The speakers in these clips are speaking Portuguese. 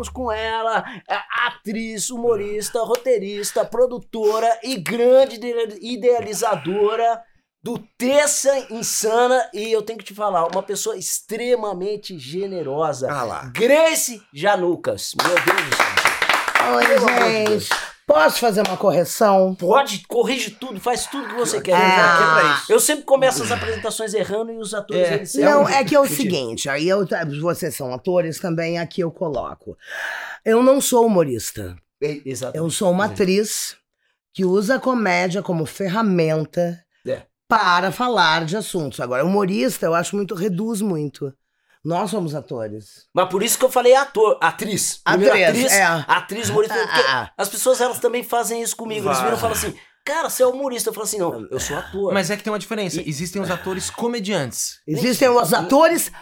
estamos com ela, a atriz, humorista, roteirista, produtora e grande ide- idealizadora do Terça Insana. E eu tenho que te falar, uma pessoa extremamente generosa. Ah lá. Grace Janucas. Meu Deus do céu. Oi, gente. Posso fazer uma correção? Pode, corrige tudo, faz tudo que você quer. É. É isso. Eu sempre começo as apresentações errando e os atores É. eles Não, erram. é que é o seguinte, aí eu, vocês são atores também, aqui eu coloco. Eu não sou humorista. É, Exato. Eu sou uma atriz que usa a comédia como ferramenta É. para falar de assuntos. Agora, humorista, eu acho muito, reduz muito. Nós somos atores. Mas por isso que eu falei ator, atriz. Primeiro Atriz, atriz, é. atriz, humorista. porque Ah, ah. as pessoas elas também fazem isso comigo. Eles Vai. viram e falam assim, cara, você é humorista. Eu falo assim, não, eu sou ator. Mas é que tem uma diferença. Existem os atores comediantes. Existem os atores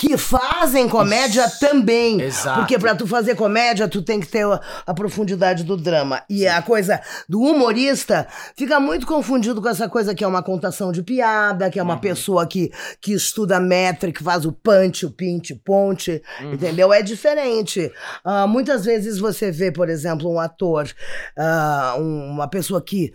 que fazem comédia também. Exato. Porque pra tu fazer comédia, tu tem que ter a, a profundidade do drama. E a coisa do humorista fica muito confundido com essa coisa que é uma contação de piada, que é uma pessoa que, que estuda métrica, que faz o punch, o pinte, ponte, entendeu? É diferente. Ah, muitas vezes você vê, por exemplo, um ator, um- uma pessoa que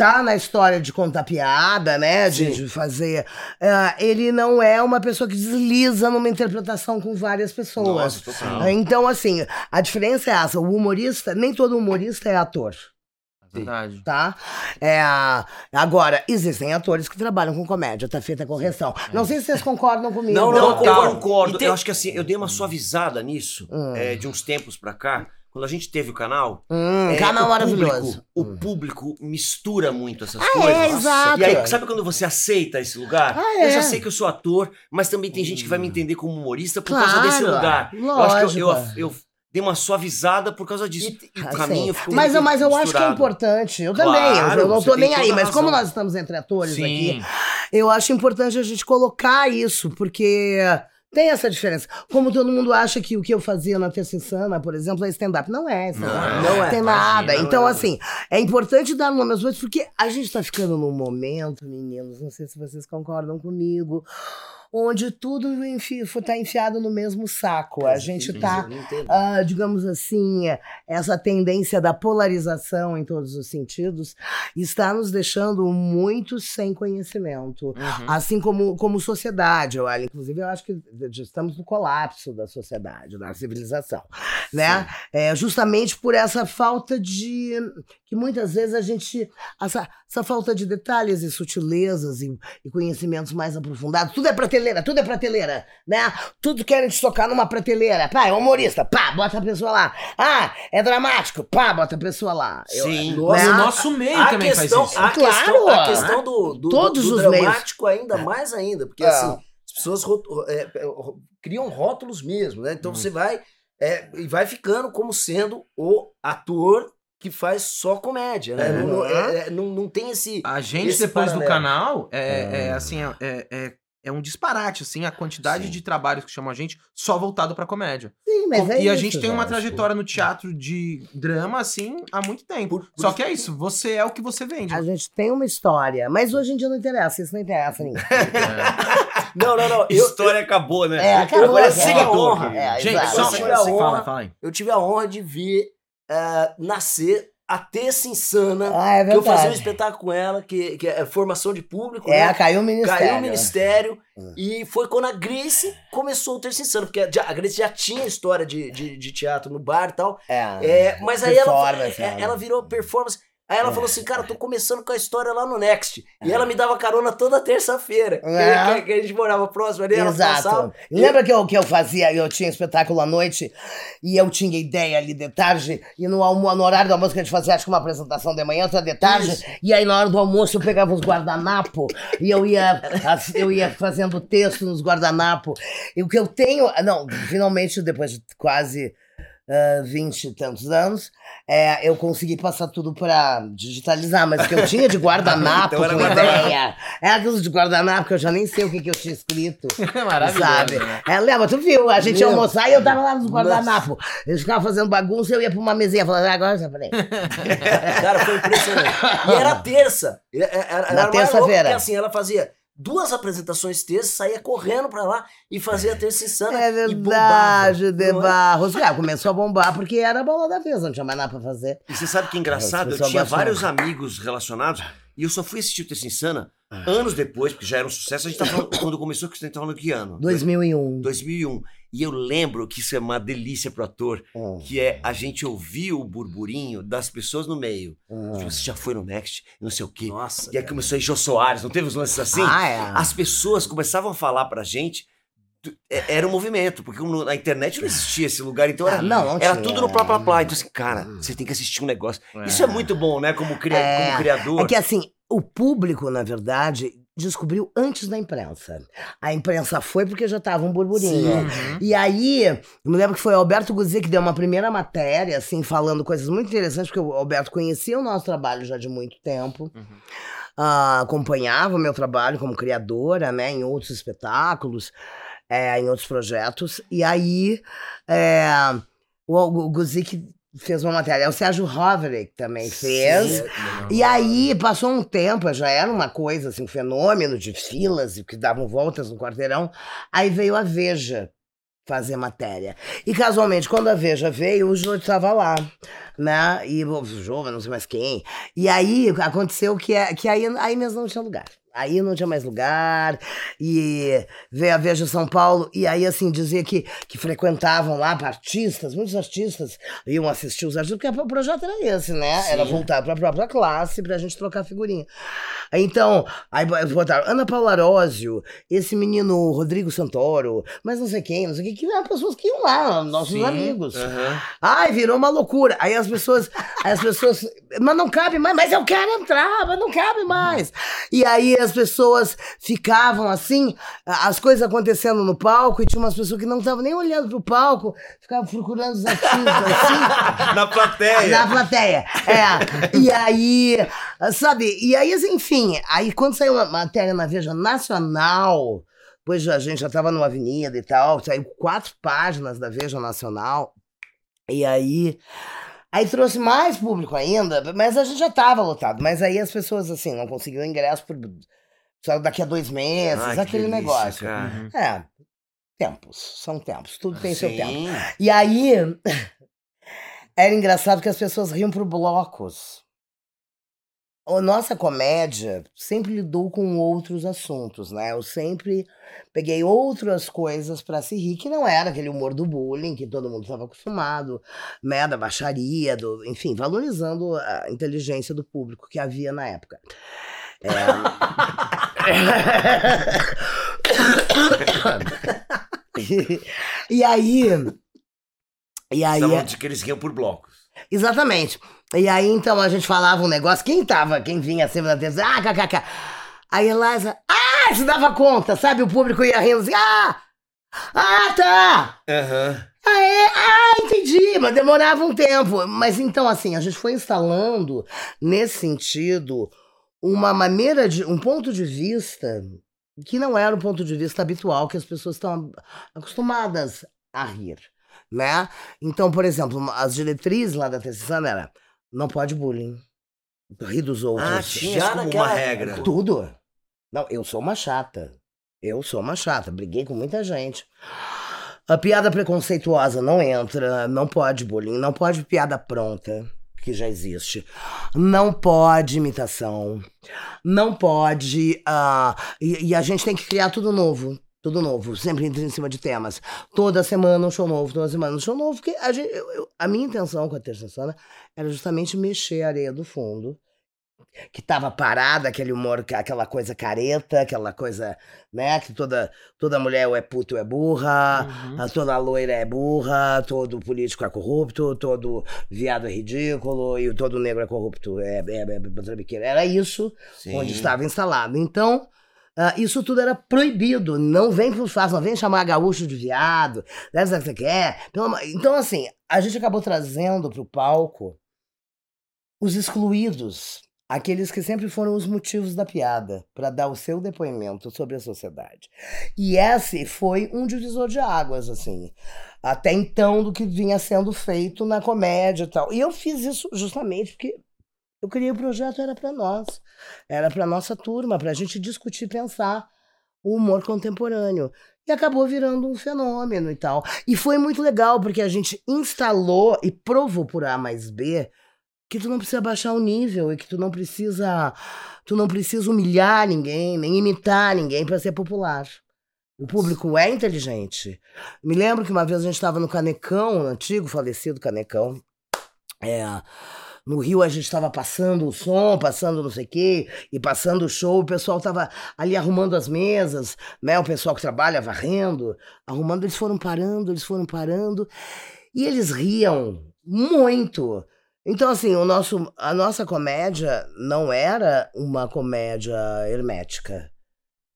tá na história de contar piada, né? De, de fazer. ah, ele não é uma pessoa que desliza numa interpretação com várias pessoas. Nossa. Ah, Então, assim, a diferença é essa: o humorista, nem todo humorista é ator. Verdade. Tá? É, agora, existem atores que trabalham com comédia, tá feita a correção. Não sei se vocês concordam comigo. Não, Não, não, eu concordo. concordo. Tem- Eu acho que assim, eu dei uma suavizada nisso Hum. é, de uns tempos pra cá. Quando a gente teve o canal. Hum, é, canal o maravilhoso. Público, o público mistura muito essas Ah, coisas. é, exato. E aí, sabe quando você aceita esse lugar? Ah, Eu é. já sei que eu sou ator, mas também tem gente que vai me entender como humorista por Claro, causa desse lugar. Eu acho que eu, eu, lógico. eu dei uma suavizada por causa disso. E- o Assim, caminho ficou mas, muito mas eu acho que é misturado. importante. Eu Claro, também. Eu, eu não tô nem aí. Mas como nós estamos entre atores aqui, Sim. eu acho importante a gente colocar isso, porque tem essa diferença. Como todo mundo acha que o que eu fazia na Terça Insana, por exemplo, é stand-up. Não é stand-up. Não é. Tem nada. Imagina, então, não é. assim, é importante dar nome às coisas, porque a gente tá ficando num momento, meninos, não sei se vocês concordam comigo, onde tudo enfi tá enfiado no mesmo saco. A gente tá não entendo. ah, digamos assim, essa tendência da polarização em todos os sentidos está nos deixando muito sem conhecimento. Uhum. Assim como, como sociedade, eu. Inclusive, eu acho que estamos no colapso da sociedade, da civilização. Né? É, justamente por essa falta de. que muitas vezes a gente. Essa, essa falta de detalhes e sutilezas e, e conhecimentos mais aprofundados. Tudo é prateleira, tudo é prateleira. Né? Tudo querem te tocar numa prateleira. Pá, é humorista, pá, bota a pessoa lá. Ah, é dramático, pá, bota a pessoa lá. Eu- Sim. Mas Né? o nosso meio A também questão, faz isso. a Claro, questão, a questão do, do, Todos do os dramático ainda mais ainda, porque É. assim, as pessoas é, é, criam rótulos mesmo, né? Então você vai é, e vai ficando como sendo o ator que faz só comédia, né? É. Não, não- é- é- não, não tem esse... A gente, Esse depois do paralelo. canal, é, é, assim, é, é, é um disparate, assim, a quantidade Sim. de trabalhos que chamam a gente só voltado pra comédia. Sim, mas Com- é e a isso, gente tem uma gente. trajetória no teatro de drama, assim, há muito tempo. Por- por Só que é isso, você é o que você vende. A gente tem uma história, mas hoje em dia não interessa, isso não interessa a ninguém. Não, não, não. A Eu, história acabou, né? É, acabou, Agora é é. seguidor. honra. É, Gente, só Eu tive a honra- fala, fala aí. eu tive a honra de ver eh, nascer a Terça Insana, Ah, é que eu fazia um espetáculo com ela, que, que é formação de público, É, né? caiu o ministério. Caiu o ministério Hum. e foi quando a Grace começou o Terça Insano, porque a Grace já tinha história de, de, de teatro no bar e tal. É, É, mas aí ela, Performance, é, né? ela virou performance. Aí ela É. falou assim, cara, tô começando com a história lá no Next. E ela me dava carona toda terça-feira. É. Que, que a gente morava próximo ali, ela Exato. passava. Lembra que eu, que eu fazia, eu tinha espetáculo à noite e eu tinha ideia ali de tarde, e no, almo, no horário do almoço que a gente fazia, acho que uma apresentação de manhã, outra de tarde, Isso. e aí na hora do almoço eu pegava os guardanapo e eu ia, eu ia fazendo texto nos guardanapo. E o que eu tenho, não, finalmente, depois de quase vinte e tantos anos, é, eu consegui passar tudo pra digitalizar, mas o que eu tinha de guardanapo, Então era com guardanapo. ideia, era aqueles de guardanapo que eu já nem sei o que, que eu tinha escrito. É maravilhoso. Sabe? né? É, lembra, tu viu? A gente ia almoçar e eu tava lá nos guardanapos. Eles ficavam fazendo bagunça, eu ia pra uma mesinha falando, "Ah, agora já falei. Cara, foi impressionante. E era terça. E- é- Era, era Na terça-feira. Assim, ela fazia duas apresentações terças, saía correndo pra lá e fazia a terça insana. É e bombava, verdade, De é? Barros. É, começou a bombar porque era a bola da vez, não tinha mais nada pra fazer. E você sabe que é engraçado? Eu tinha vários amigos relacionados e eu só fui assistir o Terça Insana anos depois, porque já era um sucesso. A gente tá falando, quando começou, que você tá falando que ano? 2001. 2001. E eu lembro que isso é uma delícia pro ator, Hum, que é a gente ouvir o burburinho das pessoas no meio. Tipo, você já foi no Next, não sei o quê. Nossa. E aí começou a o Soares, não teve uns lances assim? Ah, é. As pessoas começavam a falar pra gente, era um movimento, porque na internet não existia esse lugar, então Ah, era, não, não era tudo no plá plá plá. Então assim, cara, você tem que assistir um negócio. É. Isso é muito bom, né, como, cria- É, como criador. É que assim, o público, na verdade, descobriu antes da imprensa. A imprensa foi porque já tava um burburinho. Uhum. E aí, eu me lembro que foi o Alberto Guzzi que deu uma primeira matéria, assim, falando coisas muito interessantes, porque o Alberto conhecia o nosso trabalho já de muito tempo. Uhum. ah, acompanhava o meu trabalho como criadora, né, em outros espetáculos, é, em outros projetos. E aí, é, o, o Guzzi que fez uma matéria. O Sérgio Hoverick também fez. E aí, passou um tempo, já era uma coisa, assim, um fenômeno de filas e que davam voltas no quarteirão. Aí veio a Veja fazer matéria. E casualmente, quando a Veja veio, o Jô estava lá, né? E o Jô, não sei mais quem. E aí aconteceu que, é- que aí, aí mesmo não tinha lugar. Aí não tinha mais lugar, e veio a Veja São Paulo, e aí, assim, dizia que, que frequentavam lá artistas, muitos artistas iam assistir os artistas, porque o projeto era esse, né? Era voltar para a própria classe, pra gente trocar figurinha. Então, aí botaram Ana Paula Arósio, esse menino Rodrigo Santoro, mas não sei quem, não sei quem, que eram pessoas que iam lá, nossos Sim, amigos. Aham. Ai, virou uma loucura. Aí as pessoas, as pessoas, mas não cabe mais, mas eu quero entrar, mas não cabe mais. E aí as pessoas ficavam assim, as coisas acontecendo no palco, e tinha umas pessoas que não estavam nem olhando pro palco, ficavam procurando os artistas assim. Na plateia. Na plateia. É. E aí, sabe? E aí, enfim, aí quando saiu uma matéria na Veja Nacional, pois a gente já estava numa avenida e tal, saiu quatro páginas da Veja Nacional. E aí. Aí trouxe mais público ainda, mas a gente já estava lotado. Mas aí as pessoas, assim, não conseguiam ingresso por, só daqui a dois meses, Ai, aquele delícia, negócio. cara. Uhum. É, tempos, são tempos, tudo tem seu tempo. Sim. E aí, era engraçado que as pessoas riam por blocos. A nossa comédia sempre lidou com outros assuntos, né? Eu sempre peguei outras coisas pra se rir, que não era aquele humor do bullying, que todo mundo estava acostumado, né? Da baixaria, do, enfim, valorizando a inteligência do público que havia na época. É... e aí. E aí. Estavam de que eles riam por blocos. Exatamente. E aí, então, a gente falava um negócio. Quem tava, quem vinha sempre na televisão, ah, kkk. Aí Eliza, ah, se dava conta, sabe? O público ia rindo assim, ah, ah, tá. Aham. Ah, é? Ah, entendi, mas demorava um tempo. Mas então, assim, a gente foi instalando, nesse sentido, uma maneira de. um ponto de vista que não era o ponto de vista habitual que as pessoas estão acostumadas a rir, né? Então, por exemplo, as diretrizes lá da Terceira era não pode bullying, rir dos outros. Ah, tinha Já como naquela uma regra. Tudo. Não, eu sou uma chata. Eu sou uma chata. Briguei com muita gente. A piada preconceituosa não entra. Não pode bullying. Não pode piada pronta, que já existe. Não pode imitação. Não pode. ah, e, e a gente tem que criar tudo novo. Tudo novo, sempre em cima de temas. Toda semana um show novo, toda semana um show novo. Porque a, gente- eu- eu- a minha intenção com a Terça Sana era justamente mexer a areia do fundo que tava parada, aquele humor, aquela coisa careta, aquela coisa, né, que toda, toda mulher ou é puto ou é burra, Uhum. toda loira é burra, todo político é corrupto, todo viado é ridículo e todo negro é corrupto, é, é, é, é. Era isso Sim. onde estava instalado. Então, ah, isso tudo era proibido. Não vem por fácil, não vem chamar gaúcho de viado, saber o que você quer. Pelo amor- Então, assim, a gente acabou trazendo para o palco os excluídos, aqueles que sempre foram os motivos da piada, para dar o seu depoimento sobre a sociedade. E esse foi um divisor de águas, assim, até então do que vinha sendo feito na comédia e tal. E eu fiz isso justamente porque Eu criei o projeto, era para nós. Era para nossa turma, para a gente discutir, pensar o humor contemporâneo. E acabou virando um fenômeno e tal. E foi muito legal, porque a gente instalou e provou por A mais B que tu não precisa baixar o nível e que tu não precisa tu não precisa humilhar ninguém, nem imitar ninguém para ser popular. O público é inteligente. Me lembro que uma vez a gente estava no Canecão, no antigo falecido Canecão. É, no Rio a gente estava passando o som, passando não sei o quê, e passando o show, o pessoal estava ali arrumando as mesas, né? O pessoal que trabalha varrendo, arrumando, eles foram parando, eles foram parando, e eles riam muito. Então, assim, o nosso, a nossa comédia não era uma comédia hermética.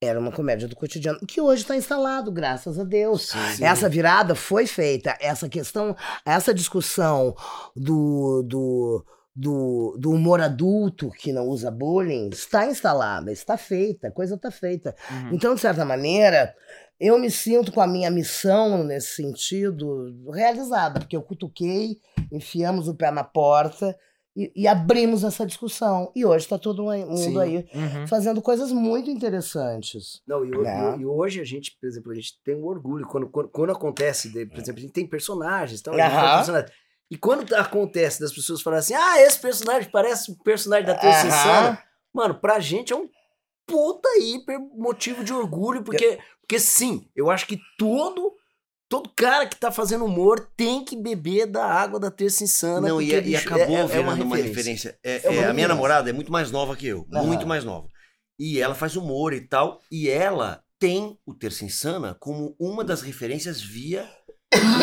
Era uma comédia do cotidiano, que hoje está instalado, graças a Deus. Sim. Essa virada foi feita. Essa questão, essa discussão do, do, do, do humor adulto que não usa bullying está instalada, está feita, a coisa está feita. Uhum. Então, de certa maneira, eu me sinto com a minha missão nesse sentido realizada, porque eu cutuquei, enfiamos o pé na porta e, e abrimos essa discussão. E hoje está todo mundo Sim. aí Uhum. fazendo coisas muito interessantes. Não, e, Né? e- e hoje a gente, por exemplo, a gente tem um orgulho quando, quando, quando acontece, de- por exemplo, a gente tem personagens, então, a gente Aham. faz personagem. E quando acontece das pessoas falarem assim, ah, esse personagem parece o personagem da Aham. Insana, mano, pra gente é um puta hiper motivo de orgulho, porque, porque sim, eu acho que todo todo cara que tá fazendo humor tem que beber da água da Terça Insana. Não, e, porque, e acabou é- é virando uma referência. É, É uma é, a minha referência. namorada é muito mais nova que eu. Aham. Muito mais nova. E ela faz humor e tal. E ela tem o Terça Insana como uma das referências via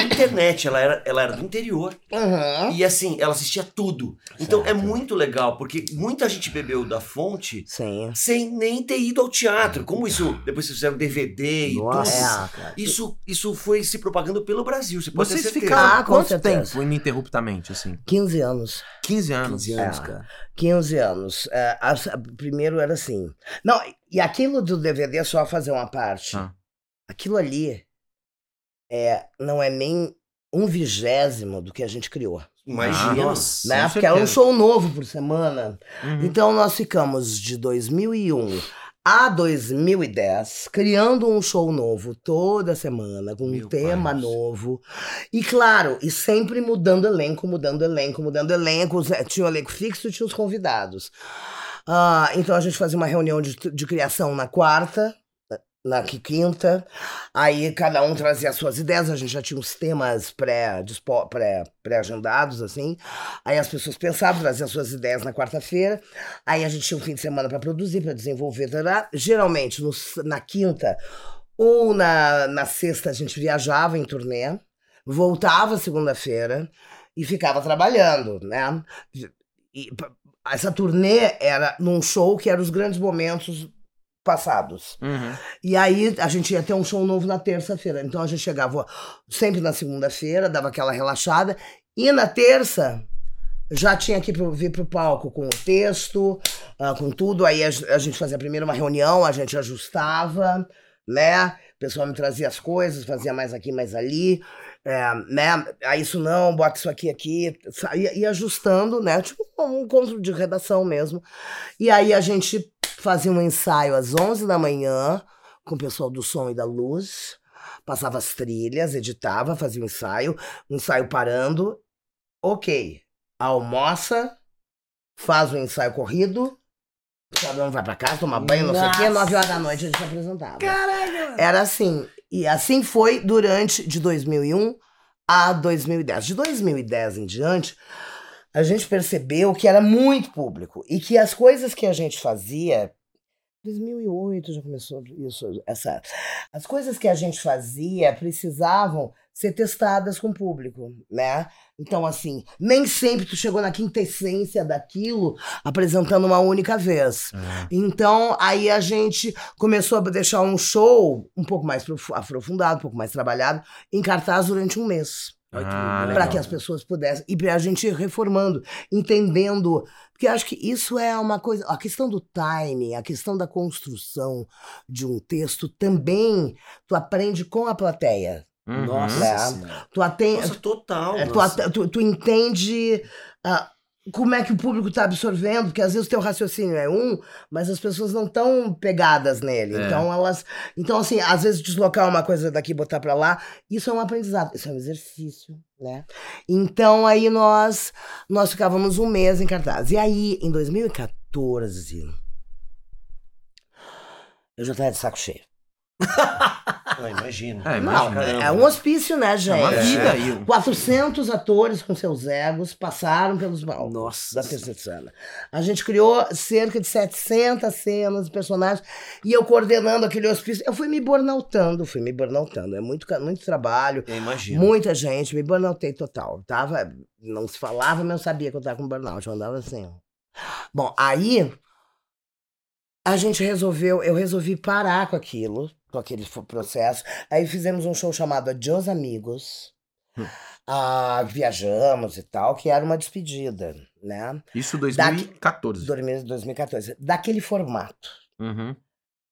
internet. Ela era, ela era do interior. Uhum. E assim, ela assistia tudo. Então é Certo. muito legal, porque muita gente bebeu da fonte Sim. sem nem ter ido ao teatro. Como isso, depois vocês fizeram DVD e Nossa, tudo. cara. Isso, isso foi se propagando pelo Brasil, você pode Vocês ficaram Ah, com quanto certeza. tempo ininterruptamente, assim? 15 anos. 15 anos. 15 anos, É. cara. 15 anos. É, a- a- primeiro era assim. Não, e aquilo do DVD, só fazer uma parte. Ah. Aquilo ali é, não é nem um vigésimo do que a gente criou. Imagina. Nossa. Né? Porque era um show novo por semana. Uhum. Então nós ficamos de 2001 a 2010 criando um show novo toda semana, com um Meu tema pai do céu. novo. E claro, e sempre mudando elenco, mudando elenco, mudando elenco. Eh, Tinha o elenco fixo e tinha os convidados. Ah, então a gente fazia uma reunião de, de criação na quarta, na qui- quinta. Aí cada um trazia as suas ideias, a gente já tinha uns temas pré- dispo- pré- pré-agendados, assim. Aí as pessoas pensavam, traziam as suas ideias na quarta-feira. Aí a gente tinha um fim de semana para produzir, para desenvolver. tará. Geralmente no na quinta ou na, na sexta a gente viajava em turnê, voltava segunda-feira e ficava trabalhando, né? E essa turnê era num show que era os grandes momentos passados. Uhum. E aí a gente ia ter um show novo na terça-feira. Então a gente chegava sempre na segunda-feira, dava aquela relaxada. E na terça já tinha que vir pro palco com o texto, ah, com tudo. Aí a, gente fazia primeiro uma reunião, a gente ajustava, né? O pessoal me trazia as coisas, fazia mais aqui, mais ali. É, né? Ah, isso não, bota isso aqui, aqui. Ia, ia ajustando, né? Tipo um encontro de redação mesmo. E aí a gente fazia um ensaio às 11 da manhã com o pessoal do som e da luz. Passava as trilhas, editava, fazia um ensaio, um ensaio parando. Ok, almoça, faz o ensaio corrido, cada um vai pra casa, toma banho, não sei o quê, Nossa. 9 horas da noite a gente apresentava. Caralho! Era assim. E assim foi durante de 2001 a 2010. De 2010 em diante, a gente percebeu que era muito público e que as coisas que a gente fazia 2008 já começou isso, essa. As coisas que a gente fazia precisavam ser testadas com o público, né? Então, assim, nem sempre tu chegou na quintessência daquilo apresentando uma única vez. Então, aí a gente começou a deixar um show um pouco mais profu- aprofundado, um pouco mais trabalhado, em cartaz durante um mês. Ah. Para que as pessoas pudessem. E para a gente ir reformando, entendendo. Porque eu acho que isso é uma coisa. A questão do timing, a questão da construção de um texto também tu aprende com a plateia. Uhum. Nossa Né? Tu, aten- Nossa, total. tu, nossa. at- tu, tu entende ah, como é que o público está absorvendo, porque às vezes o teu raciocínio é um, mas as pessoas não estão pegadas nele. É. Então elas, então assim, às vezes deslocar uma coisa daqui e botar para lá, isso é um aprendizado, isso é um exercício, né? Então aí nós nós ficávamos um mês em cartaz. E aí em 2014 eu já tava de saco cheio. Ah, imagina. É, Não, imagina. Caramba. é um hospício, né, gente? É uma vida aí. 400 atores com seus egos passaram pelos palcos Nossa. da terceira. A gente criou cerca de 700 cenas de personagens e eu coordenando aquele hospício. Eu fui me burnoutando, fui me burnoutando. É muito, muito trabalho, Eu imagino. muita gente, me burnoutei total. Tava, não se falava, mas eu sabia que eu tava com burnout. Eu andava assim. ó. Bom, aí a gente resolveu, eu resolvi parar com aquilo, com aquele processo. Aí fizemos um show chamado Adios Amigos. Ah, viajamos e tal, que era uma despedida, né? Isso 2014. Dormi- 2014. Daquele formato. Uhum.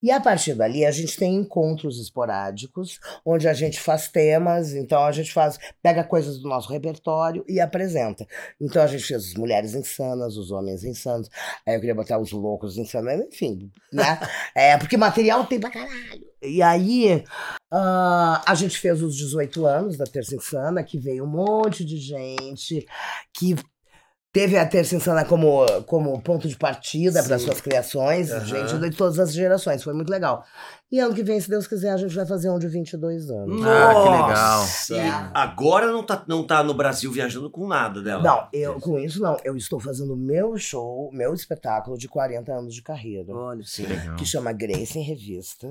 E a partir dali a gente tem encontros esporádicos, onde a gente faz temas, então a gente faz, pega coisas do nosso repertório e apresenta. Então a gente fez as mulheres insanas, os homens insanos, aí eu queria botar os loucos insanos, enfim, né? é, porque material tem pra caralho. E aí ah, a gente fez os 18 anos da Terça Insana, que veio um monte de gente que teve a Terça Insana como, como ponto de partida para suas criações, Aham. gente de todas as gerações, foi muito legal. E ano que vem, se Deus quiser, a gente vai fazer um de 22 anos. Ah, que legal. Nossa. E agora não tá, não tá no Brasil viajando com nada dela. Não, eu com isso não, eu estou fazendo meu show, meu espetáculo de 40 anos de carreira. Olha, Sim. Legal. que chama Grace em Revista,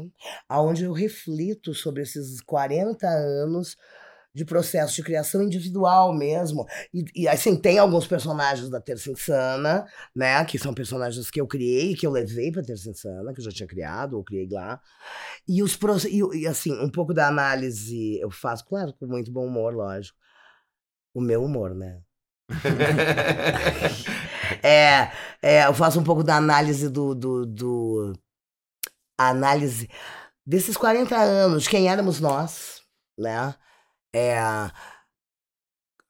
aonde eu reflito sobre esses 40 anos de processo de criação individual mesmo. E, e, assim, tem alguns personagens da Terça Insana, né? Que são personagens que eu criei, que eu levei pra Terça Insana, que eu já tinha criado, ou criei lá. E os e, assim, um pouco da análise eu faço, claro, com muito bom humor, lógico. O meu humor, né? É, é, eu faço um pouco da análise do, do, do- a análise desses 40 anos, quem éramos nós, né? É,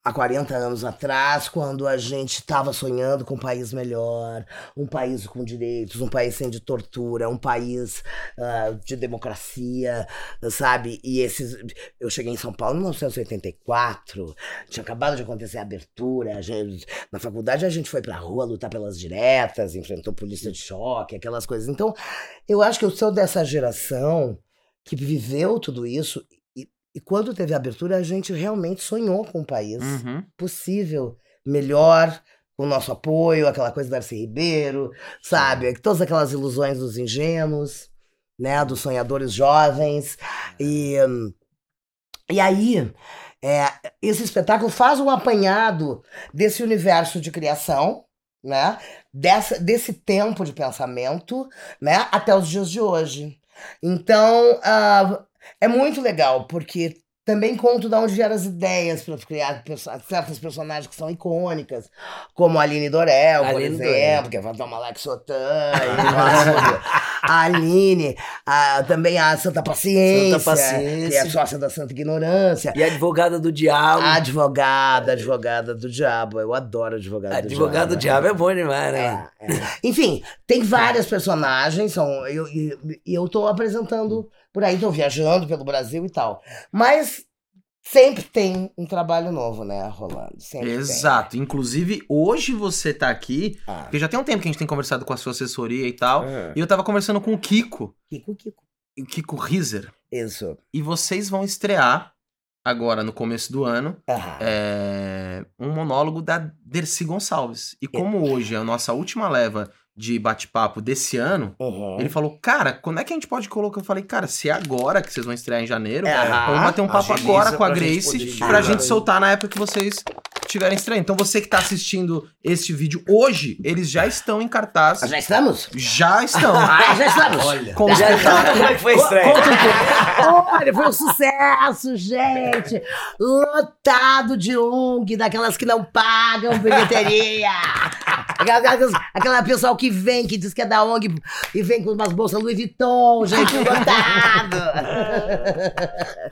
há 40 anos atrás, quando a gente estava sonhando com um país melhor, um país com direitos, um país sem de tortura, um país ah, de democracia, sabe? E esses. Eu cheguei em São Paulo em 1984, tinha acabado de acontecer a abertura, a gente- na faculdade a gente foi pra rua lutar pelas diretas, enfrentou polícia de choque, aquelas coisas. Então, eu acho que eu sou dessa geração que viveu tudo isso. E, e quando teve a abertura, a gente realmente sonhou com um país Uhum. possível, melhor, com o nosso apoio, aquela coisa do Darcy Ribeiro, sabe? Todas aquelas ilusões dos ingênuos, né? Dos sonhadores jovens. E, hum, e aí, é, esse espetáculo faz um apanhado desse universo de criação, né? Dessa, desse tempo de pensamento, né? Até os dias de hoje. Então, ah, é muito legal, porque também conto de onde vieram as ideias para criar certas personagens que são icônicas, como a Aline Dorel, por Aline exemplo, Dorel. que é Fantasma Alex Sotan, a Aline, a- também a Santa Paciência, Santa Paciência. que é sócia da Santa Ignorância. E a advogada do diabo. Advogada, advogada do diabo. Eu adoro advogada do diabo. advogado do diabo é bom demais, né? É, é. Enfim, tem várias personagens, são, eu, e, e eu tô apresentando por aí, tô viajando pelo Brasil e tal. Mas sempre tem um trabalho novo, né, rolando. Sempre Exato. Inclusive, hoje você tá aqui, Tem. Ah, porque já tem um tempo que a gente tem conversado com a sua assessoria e tal. hum. E eu tava conversando com o Kiko, Kiko, Kiko. o Kiko Riser. Isso. E vocês vão estrear, agora no começo do ano, Aham. é, um monólogo da Dercy Gonçalves. E como hoje é a nossa última leva de bate-papo desse ano, Uhum. ele falou, cara, quando é que a gente pode colocar? Eu falei, cara, se é agora que vocês vão estrear em janeiro, É, vamos bater um papo agora com a pra gente Grace pra gente soltar na época que vocês estiverem estreando. Então você que tá assistindo este vídeo hoje, eles já estão em cartaz. Já estamos? Já estão. Ah, já estamos. Olha. Com Já-. Como é foi estreia? Conta um pouco. Olha, foi um sucesso, gente! Lotado de ONG, daquelas que não pagam bilheteria! Aquela, aquela, pessoal que vem, que diz que é da ONG e vem com umas bolsas Louis Vuitton, gente, lotado.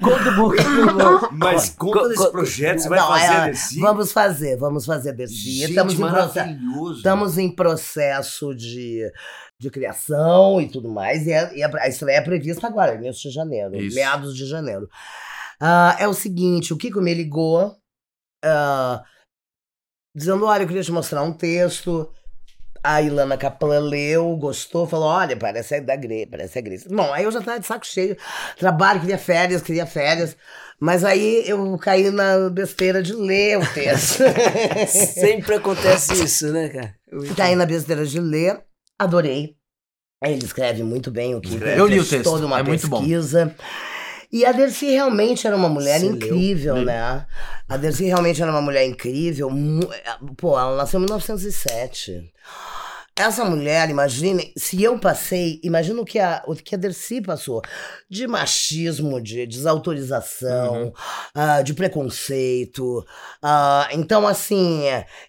Conta um pouquinho. Mas conta Co- desse co- projeto, você vai Não, fazer é, desse? Vamos fazer, vamos fazer desse. Gente, Estamos em, proce- maravilhoso. estamos em processo de, de criação e tudo mais. E, a, e a- a estreia é prevista agora, início de janeiro, Isso. meados de janeiro. Ah, é o seguinte, o Kiko me ligou ah, dizendo, olha, eu queria te mostrar um texto. A Ilana Kaplan leu, gostou, falou: olha, parece a da Grace, parece a Grace. Bom, aí eu já tava de saco cheio. Trabalho, queria férias, queria férias. Mas aí eu caí na besteira de ler o texto. Sempre acontece isso, né, cara? caí na besteira de ler, adorei. Ele escreve muito bem o que Eu li o texto, toda uma é muito bom. pesquisa. E a Dercy realmente era uma mulher Você incrível, leu? né? A Dercy realmente era uma mulher incrível. mu- Pô, ela nasceu em 1907. Essa mulher, imagine, se eu passei, imagina o que a, o que a Dercy passou. De machismo, de desautorização, ah, de preconceito. ah, então, assim,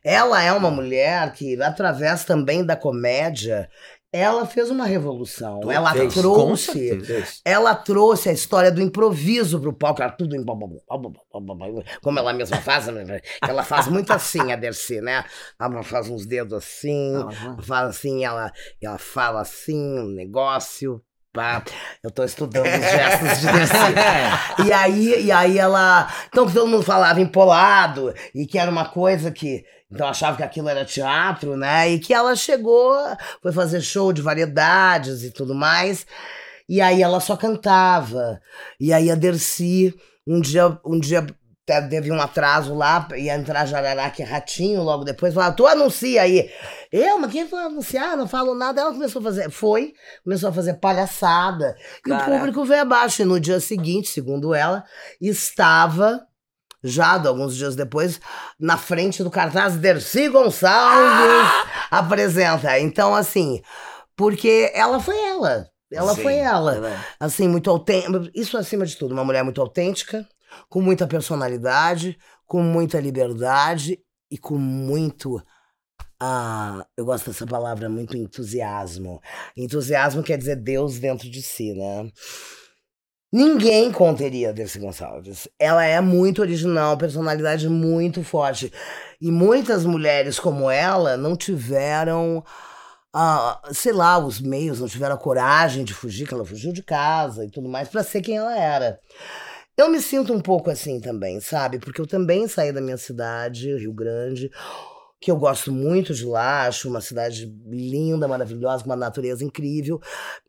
ela é uma mulher que, através também da comédia, ela fez uma revolução. Ela Fez, com trouxe certeza. ela trouxe a história do improviso pro palco, era tudo em como ela mesma faz, né? ela faz muito assim, a Dercy, né? Ela faz uns dedos assim, fala assim, ela, ela fala assim, um negócio, pá. Eu tô estudando os gestos de Dercy. E aí, e aí ela. Então todo mundo falava empolado, e que era uma coisa que. Então achava que aquilo era teatro, né? E que ela chegou, foi fazer show de variedades e tudo mais. E aí ela só cantava. E aí a Dercy, um dia, um dia te- teve um atraso lá, ia entrar Jararaca e Ratinho logo depois, falava, tu anuncia aí. Eu, mas quem vai anunciar? Não falo nada. Ela começou a fazer, foi, começou a fazer palhaçada. E Caraca. o público veio abaixo. E no dia seguinte, segundo ela, estava, já alguns dias depois, na frente do cartaz Dercy Gonçalves apresenta. Então, assim, porque ela foi ela. Ela Sim. foi ela. Ela- Assim, muito autêntica. Isso acima de tudo, uma mulher muito autêntica, com muita personalidade, com muita liberdade e com muito. Ah, eu gosto dessa palavra, muito entusiasmo. Entusiasmo quer dizer Deus dentro de si, né? Ninguém conteria Dercy Gonçalves. Ela é muito original, personalidade muito forte. E muitas mulheres como ela não tiveram, ah, sei lá, os meios, não tiveram a coragem de fugir, que ela fugiu de casa e tudo mais, para ser quem ela era. Eu me sinto um pouco assim também, sabe? Porque eu também saí da minha cidade, Rio Grande, que eu gosto muito de lá, acho uma cidade linda, maravilhosa, com uma natureza incrível,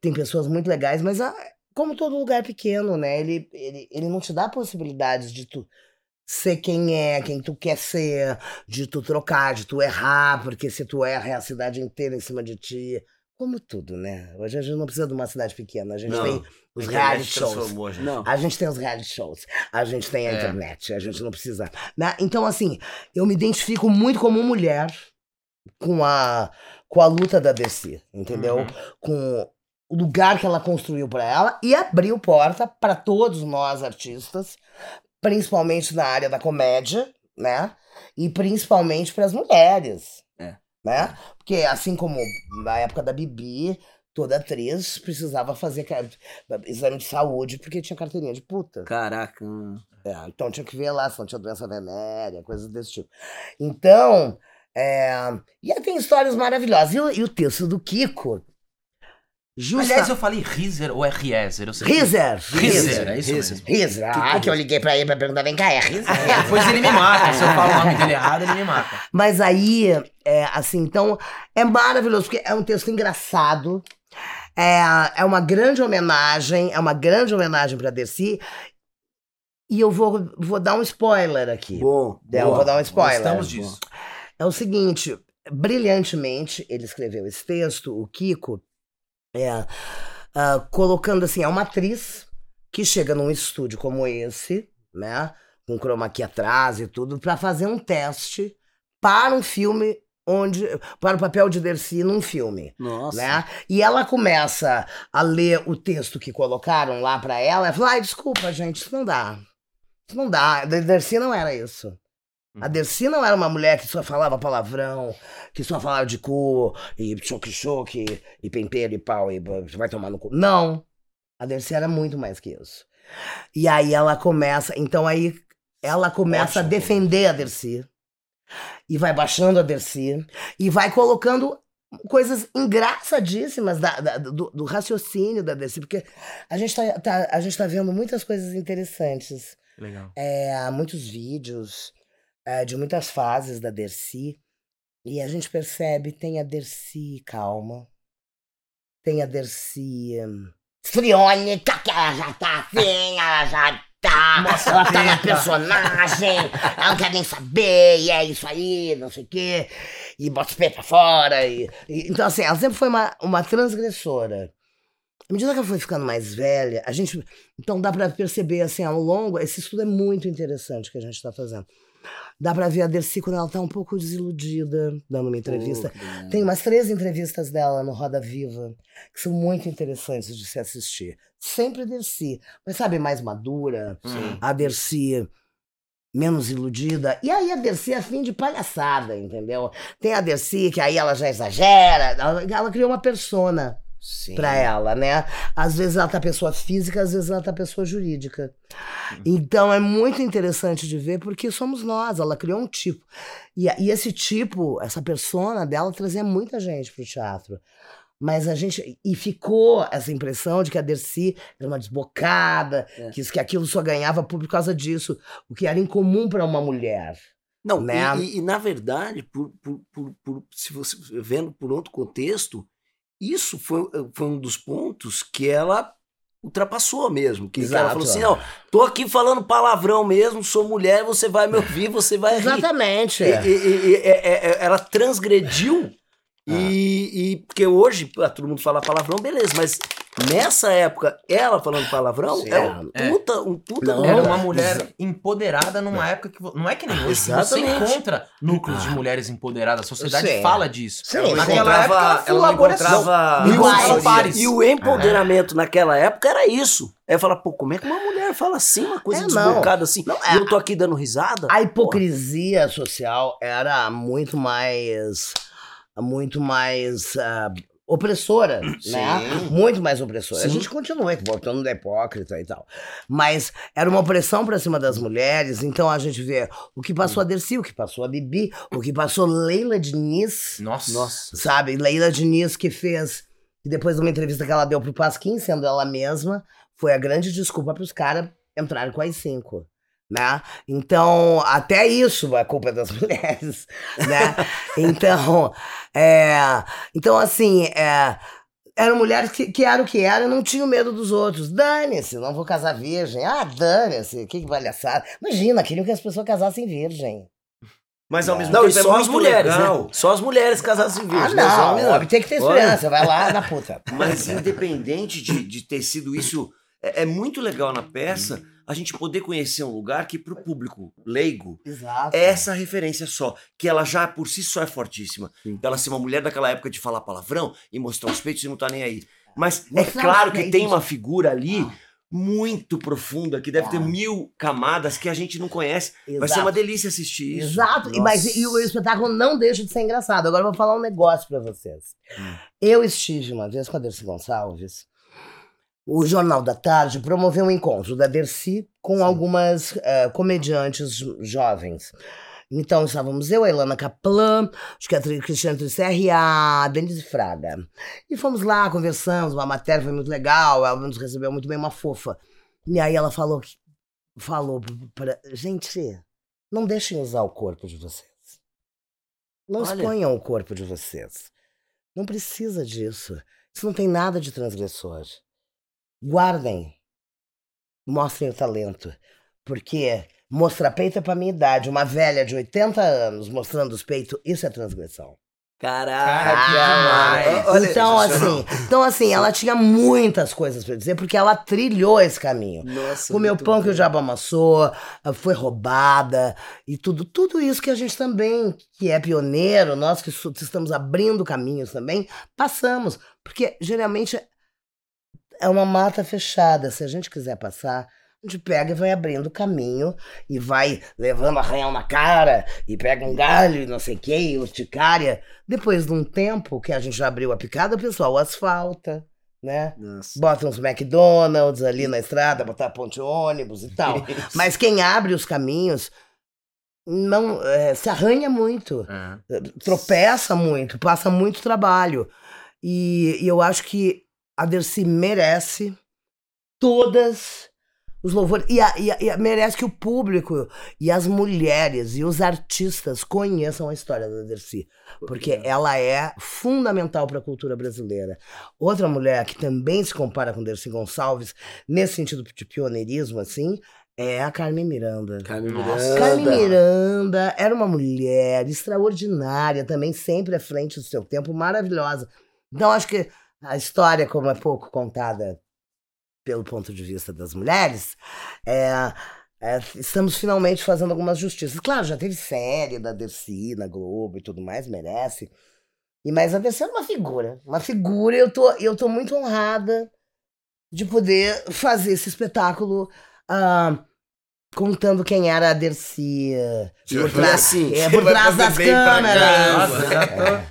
tem pessoas muito legais, mas ah, como todo lugar pequeno, né? Ele, ele, ele não te dá possibilidades de tu ser quem é, quem tu quer ser, de tu trocar, de tu errar, porque se tu erra é a cidade inteira em cima de ti. Como tudo, né? Hoje a gente não precisa de uma cidade pequena, a gente Não, tem os reality shows. A gente tem os reality shows, a gente tem a É. internet, a gente não precisa. né? Então, assim, eu me identifico muito como mulher com a, com a luta da DC, entendeu? Uhum. Com o lugar que ela construiu para ela e abriu porta para todos nós artistas, principalmente na área da comédia, né? E principalmente para as mulheres. É. Né? Porque assim como na época da Bibi, toda atriz precisava fazer exame de saúde porque tinha carteirinha de puta. Caraca. É, então tinha que ver lá se não tinha doença venérea, coisas desse tipo. Então, é, e aí tem histórias maravilhosas. E o, e o texto do Kiko, justa... Aliás, eu falei Rizer ou é Riezer? Eu Rizer, Rizer, é isso Rizer. mesmo. Rizer. Ah, que eu liguei pra ele pra perguntar, vem cá, é Rizer? É, Depois ele me mata. Se eu falo o nome dele errado, ele me mata. Mas aí, é, assim, então, é maravilhoso, porque é um texto engraçado, é, é uma grande homenagem, é uma grande homenagem pra Dercy, e eu vou, vou dar um spoiler aqui. Bom. É, eu boa. vou dar um spoiler. Gostamos disso. É o seguinte, brilhantemente ele escreveu esse texto, o Kiko, é, ah, colocando assim, é uma atriz que chega num estúdio como esse, né, com chroma key atrás e tudo, para fazer um teste para um filme onde para o papel de Dercy num filme, Nossa. né? E ela começa a ler o texto que colocaram lá para ela, e fala: "Ai, desculpa, gente, isso não dá. Isso não dá. Dercy não era isso." A Dercy não era uma mulher que só falava palavrão, que só falava de cu, e choque-choque, e pempeiro e pau, e vai tomar no cu. Não. A Dercy era muito mais que isso. E aí ela começa, então aí ela começa a Ótimo. defender a Dercy. E vai baixando a Dercy. E vai colocando coisas engraçadíssimas da- da- do, do raciocínio da Dercy. Porque a gente tá, tá- a gente tá vendo muitas coisas interessantes. Legal. É, há muitos vídeos é, de muitas fases da Dercy. E a gente percebe, tem a Dercy calma. Tem a Dercy... hum, Friônica, que ela já tá assim, ela já tá. Nossa, ela tá na personagem, ela não quer nem saber, e é isso aí, não sei o quê. E bota os pés pra fora. E, e- então, assim, ela sempre foi uma, uma transgressora. À medida que ela foi ficando mais velha, a gente. Então dá pra perceber, assim, ao longo. Esse estudo é muito interessante que a gente tá fazendo. Dá pra ver a Dercy quando ela tá um pouco desiludida, dando uma entrevista. Tem umas três entrevistas dela no Roda Viva que são muito interessantes de se assistir. Sempre Dercy, mas sabe, mais madura, Sim. a Dercy menos iludida. E aí a Dercy é fim de palhaçada, entendeu? Tem a Dercy que aí ela já exagera, ela, ela criou uma persona Pra ela, né? Às vezes ela tá pessoa física, às vezes ela tá pessoa jurídica. Então é muito interessante de ver porque somos nós, ela criou um tipo. E, e esse tipo, essa persona dela trazia muita gente pro teatro. Mas a gente. E ficou essa impressão de que a Dercy era uma desbocada, É. que, isso- que aquilo só ganhava por causa disso, o que era incomum pra uma mulher. Não, né? e, e- e, na verdade, por, por, por, por- se você vendo por outro contexto, isso foi, foi um dos pontos que ela ultrapassou mesmo. Que, que ela Exato. falou assim: não, tô aqui falando palavrão mesmo, sou mulher, você vai me ouvir, você vai rir. Exatamente. E- e- e- é- é- é- ela transgrediu. E, e- porque hoje ah, todo mundo fala palavrão, beleza, mas nessa época, ela falando palavrão Sim. é um É. puta, um puta Não, Era uma mulher empoderada numa época que. Não é que nem hoje, que você Exatamente. encontra núcleos de mulheres empoderadas. A sociedade fala disso. Sim, Ela não sim. Naquela época, encontrava, ela foi ela não encontrava E pares. e o empoderamento naquela época era isso. Aí fala, pô, como é que uma mulher fala assim, uma coisa É, não. desbocada assim? Não, é- eu tô aqui dando risada? A hipocrisia social era muito mais. muito mais. ah, opressora, né? Sim. Muito mais opressora. A Sim. gente continua voltando da hipócrita e tal. Mas era uma opressão pra cima das mulheres, então a gente vê o que passou a Dercy, o que passou a Bibi, o que passou Leila Diniz, Nossa. Nossa. sabe? Leila Diniz que fez, que depois de uma entrevista que ela deu pro Pasquim, sendo ela mesma, foi a grande desculpa pros caras entrarem com as cinco. Né? Então, até isso é culpa das mulheres, né? Então, é, então assim, é, eram mulheres que, que eram o que eram e não tinham medo dos outros. Dane-se, não vou casar virgem. Ah, dane-se, que palhaçada. Imagina, queriam que as pessoas casassem virgem. Mas ao mesmo Não, tempo é só as muito mulheres, legal. né? Só as mulheres casadas Ah, virgens. né? Os não, homens tem que ter esperança, vai lá na puta. Mas independente de, de ter sido isso, é, é muito legal na peça a gente poder conhecer um lugar que pro público leigo Exato. é essa referência só, que ela já por si só é fortíssima. Ela ser uma mulher daquela época de falar palavrão e mostrar os peitos e não tá nem aí. Mas é claro que tem uma figura ali muito profunda, que deve ter Ah. mil camadas que a gente não conhece. Vai ser Exato. uma delícia assistir isso. Exato, e, mas e o espetáculo não deixa de ser engraçado. Agora eu vou falar um negócio pra vocês. Eu estive uma vez com a Dercy Gonçalves. O Jornal da Tarde promoveu um encontro da Dercy com algumas eh, comediantes jo- jovens. Então estávamos eu, a Ilana Kaplan, acho que a Cristiane Trisserra e a Denise Fraga. E fomos lá, conversamos, uma matéria foi muito legal, ela nos recebeu muito bem, uma fofa. E aí ela falou que falou para gente, não deixem usar o corpo de vocês. Não Olha. exponham o corpo de vocês. Não precisa disso. Isso não tem nada de transgressor. Guardem. Mostrem o talento. Porque mostrar peito é pra minha idade. Uma velha de 80 anos mostrando os peitos, isso é transgressão. Caraca, que. Olha, então, assim, então, assim, ela tinha muitas coisas pra dizer, porque ela trilhou esse caminho. Nossa, Comeu muito pão que bom. o diabo amassou, ah, foi roubada e tudo, tudo isso que a gente também, que é pioneiro, nós que estamos abrindo caminhos também, passamos. Porque geralmente é uma mata fechada. Se a gente quiser passar, a gente pega e vai abrindo o caminho e vai levando arranhão na cara e pega um galho e não sei o que, urticária. Depois de um tempo que a gente já abriu a picada, o pessoal asfalta, né? Nossa. Bota uns McDonald's ali na estrada, botar ponte ônibus e tal. Mas quem abre os caminhos não é, se arranha muito É. tropeça muito, passa muito trabalho. E, e eu acho que a Dercy merece todas os louvores. E, a- e a- e a- merece que o público e as mulheres e os artistas conheçam a história da Dercy. Porque ela é fundamental para a cultura brasileira. Outra mulher que também se compara com Dercy Gonçalves, nesse sentido de pioneirismo, assim, é a Carmen Miranda. Carmen. Miranda. Carmen Miranda era uma mulher extraordinária, também sempre à frente do seu tempo, maravilhosa. Então, acho que a história, como é pouco contada pelo ponto de vista das mulheres, é, é, estamos finalmente fazendo algumas justiças. Claro, já teve série da Dercy na Globo e tudo mais, merece. E, mas a Dercy é uma figura, uma figura, eu tô, eu tô muito honrada de poder fazer esse espetáculo ah, contando quem era a Dercy. eh, Por E trás, assim, é, por trás das câmeras.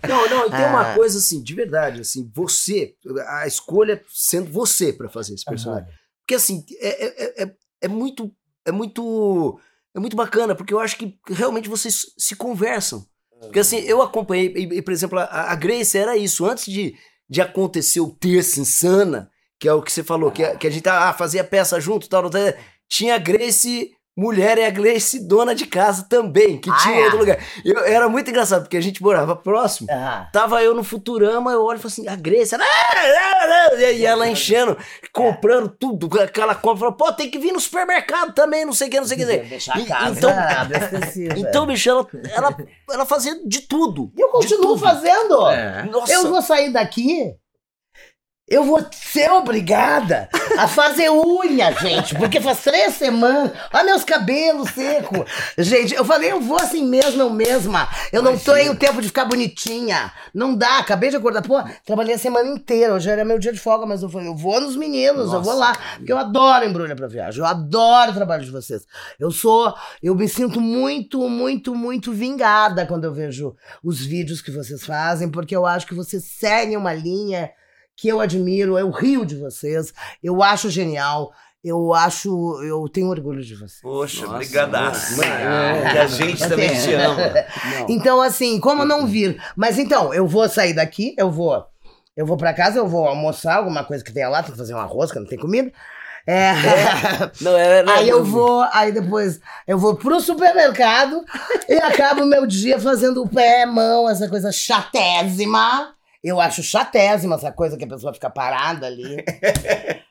Não, não, e tem uma Ah. coisa assim, de verdade, assim, você, a escolha sendo você pra fazer esse personagem. Porque assim, é, é, é, é muito, é muito, é muito bacana, porque eu acho que realmente vocês se conversam. Porque assim, eu acompanhei, e, e, por exemplo, a, a Grace era isso, antes de, de acontecer o Terça Insana, que é o que você falou, que, a- que a gente ah, fazia peça junto, tal, tal, tinha a Grace mulher e a Grace dona de casa também, que Ah, tinha é? outro lugar. Eu, era muito engraçado, porque a gente morava próximo, Ah, Tava eu no Futurama, eu olho e falo assim, a Grace, ela, "Ah, ah, ah", e ela enchendo, comprando tudo, aquela compra, fala, pô, tem que vir no supermercado também, não sei o que, não sei o que. deixar E- casa então- abastecida. Então, bicho, ela, ela, ela fazia de tudo. E eu continuo tudo. fazendo. É. Eu vou sair daqui. Eu vou ser obrigada a fazer unha, gente, porque faz três semanas. Olha meus cabelos secos. Gente, eu falei, eu vou assim mesmo, eu mesma. Eu não tenho tempo de ficar bonitinha. Não dá, acabei de acordar. Pô, trabalhei a semana inteira. Hoje era meu dia de folga, mas eu falei, eu vou nos meninos, eu vou lá. Porque eu adoro embrulha pra viagem. Eu adoro o trabalho de vocês. Eu sou, eu me sinto muito, muito, muito vingada quando eu vejo os vídeos que vocês fazem, porque eu acho que vocês seguem uma linha que eu admiro, eu rio de vocês, eu acho genial, eu acho, eu tenho orgulho de vocês. Poxa, Nossa, brigadaço. mano, é. Que a gente também te ama. não. Então, assim, como não vir? Mas então, eu vou sair daqui, eu vou. Eu vou pra casa, eu vou almoçar alguma coisa que tenha lá, tem que fazer um arroz, que não tem comida. É. Não, era, Aí eu vou, aí depois eu vou pro supermercado e acabo o meu dia fazendo o pé, mão, essa coisa chatésima. Eu acho chatésima essa coisa que a pessoa fica parada ali.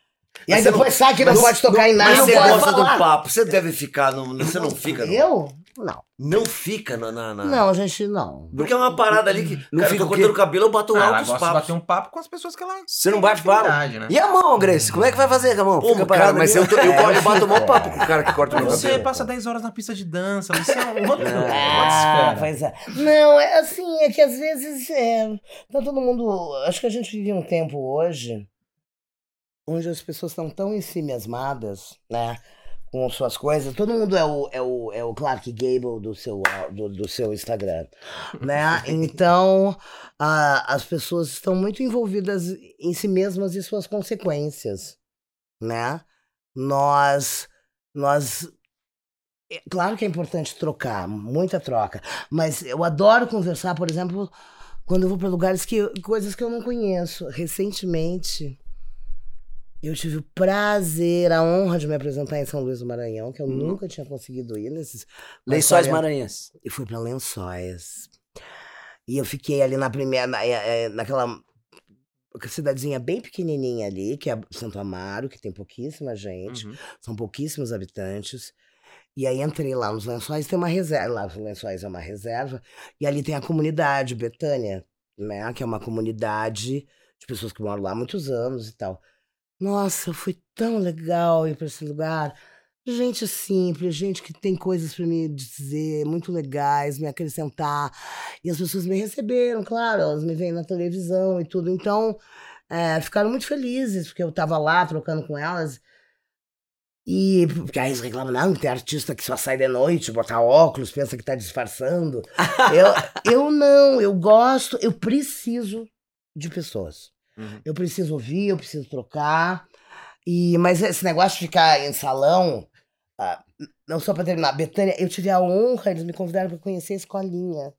E aí depois sai que não pode tocar em nada. Mas não você gosta do papo, você deve ficar, no, você não fica, no, Eu? Não. não fica na, na, na- Não, gente, não. Porque é uma parada ali que, Não cara, fica eu tô cortando o cabelo, eu bato Ah, altos papos. bater um papo com as pessoas que ela. Você não bate papo? Né? E a mão, Grace? Como é que vai fazer com a mão? Pô, Fica cara, parada mas eu, tô- eu, eu bato o maior papo com o cara que corta o meu Você cabelo. passa 10 horas na pista de dança, você é um outro. Ah, pois é. Não, é assim, é que às vezes é, tá todo mundo. Acho que a gente vive um tempo hoje onde as pessoas estão tão em si mesmadas, né? Com suas coisas. Todo mundo é o, é o, é o Clark Gable do seu, do, do seu Instagram, né? Então, ah, as pessoas estão muito envolvidas em si mesmas e suas consequências, né? Nós, nós é Claro que é importante trocar, muita troca. Mas eu adoro conversar, por exemplo, quando eu vou para lugares que coisas que eu não conheço. Recentemente, eu tive o prazer, a honra de me apresentar em São Luís do Maranhão, que eu nunca tinha conseguido ir nesses Lençóis 40 Maranhenses. e fui para Lençóis. E eu fiquei ali na primeira, na, é, é, naquela cidadezinha bem pequenininha ali, que é Santo Amaro, que tem pouquíssima gente, Uhum. são pouquíssimos habitantes. E aí entrei lá nos Lençóis, tem uma reserva, lá os Lençóis é uma reserva, e ali tem a comunidade Betânia, né, que é uma comunidade de pessoas que moram lá há muitos anos e tal. Nossa, foi tão legal ir para esse lugar. Gente simples, gente que tem coisas para me dizer, muito legais, me acrescentar. E as pessoas me receberam, claro, elas me veem na televisão e tudo. Então, é, ficaram muito felizes, porque eu estava lá trocando com elas. E porque aí eles reclamam, não, tem artista que só sai de noite, botar óculos, pensa que tá disfarçando. eu, eu não, eu gosto, eu preciso de pessoas. Uhum. Eu preciso ouvir, eu preciso trocar. E, mas esse negócio de ficar em salão, ah, não só para terminar, Betânia, eu tive a honra, eles me convidaram para conhecer a escolinha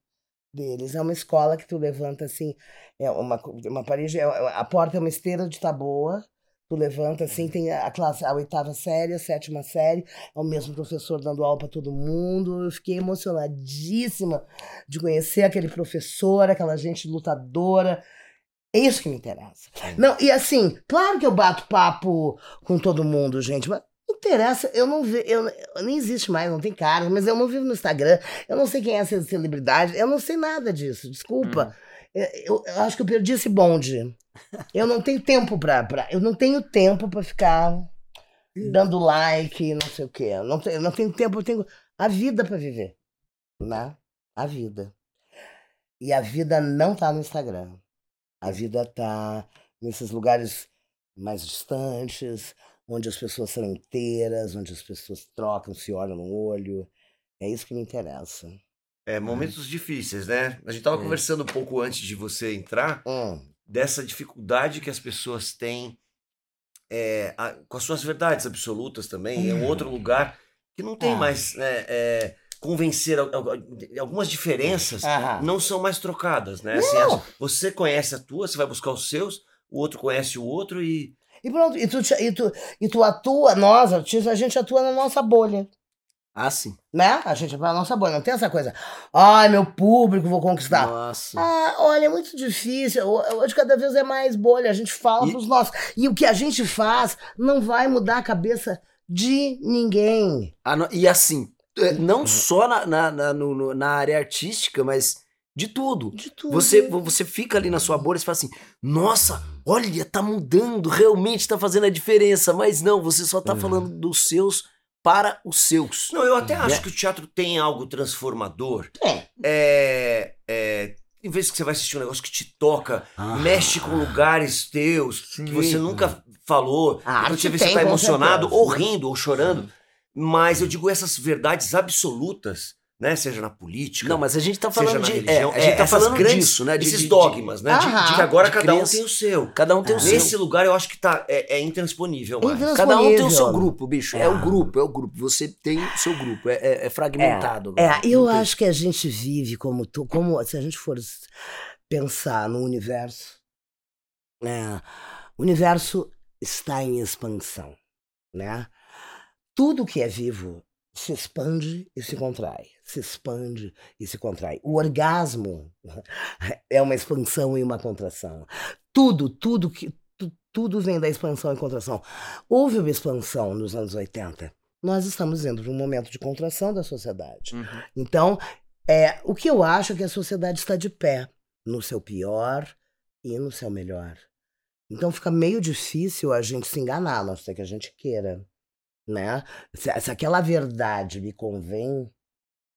deles. É uma escola que tu levanta assim, é uma, uma parede, é- a porta é uma esteira de taboa. Tu levanta assim, tem a classe, a oitava série, a sétima série, é o mesmo professor dando aula para todo mundo. Eu fiquei emocionadíssima de conhecer aquele professor, aquela gente lutadora. É isso que me interessa. Não, e assim, claro que eu bato papo com todo mundo, gente, mas não interessa, eu não vejo, eu, eu- nem existe mais, não tem cara, mas eu não vivo no Instagram, eu não sei quem é essa celebridade, eu não sei nada disso, desculpa. É, Eu, eu acho que eu perdi esse bonde. Eu não tenho tempo pra, pra eu não tenho tempo pra ficar dando like, não sei o quê. Eu não, tenho- eu não tenho tempo, eu tenho a vida pra viver, né? A vida. E a vida não tá no Instagram. A vida tá nesses lugares mais distantes, onde as pessoas são inteiras, onde as pessoas trocam, se olham no olho. É isso que me interessa. É, momentos difíceis, né? A gente tava É. conversando um pouco antes de você entrar Hum. dessa dificuldade que as pessoas têm é, a- com as suas verdades absolutas também. É um outro lugar que não tem Ah. mais né, é, convencer. al- al- Algumas diferenças Aham. não são mais trocadas, né? Assim, as- você conhece a tua, você vai buscar os seus, o outro conhece o outro e. E pronto, e tu, e, tu, e tu atua, nós, artistas, a gente atua na nossa bolha. Ah, sim. Né? A gente atua na nossa bolha. Não tem essa coisa. Ai, meu público, vou conquistar. Nossa. Ah, olha, é muito difícil. Ho- Hoje cada vez é mais bolha. A gente fala E- pros nossos. E o que a gente faz não vai mudar a cabeça de ninguém. Ah, e assim, é, não só na, na, na, no- na área artística, mas de tudo. De tudo. Você, você fica ali na sua bolha e fala assim: nossa, olha, tá mudando, realmente tá fazendo a diferença. Mas não, você só tá Uhum. falando dos seus para os seus. Não, eu até acho Né? que o teatro tem algo transformador. É. É, é, Em vez que você vai assistir um negócio que te toca, Ah. mexe com lugares teus, que Sim. você nunca falou. A arte você vê, você tem, tá emocionado, certeza. ou rindo, ou chorando. Mas eu digo essas verdades absolutas, né? Seja na política. Não, mas a gente tá seja falando na de. religião. É, a gente é, tá essas falando grandes- disso, né? De, Esses de- de- dogmas, né? De, Aham. de que agora De cada um tem o seu. Cada um tem o seu. Nesse lugar eu acho que tá, é, é intransponível. Intrans- Cada um tem o seu grupo, bicho. É. o grupo, é o grupo. Você tem o seu grupo. É, é- é fragmentado. É, agora. eu Não tem- acho que a gente vive como tu, como se a gente for pensar no universo, né? O universo está em expansão, né? Tudo que é vivo se expande e se contrai, se expande e se contrai. O orgasmo é uma expansão e uma contração. Tudo, tudo que tu- tudo vem da expansão e contração. Houve uma expansão nos anos 80. Nós estamos indo para um momento de contração da sociedade. Uhum. Então, é, o que eu acho é que a sociedade está de pé no seu pior e no seu melhor. Então fica meio difícil a gente se enganar, a não ser que a gente queira, né? Se, se aquela verdade me convém,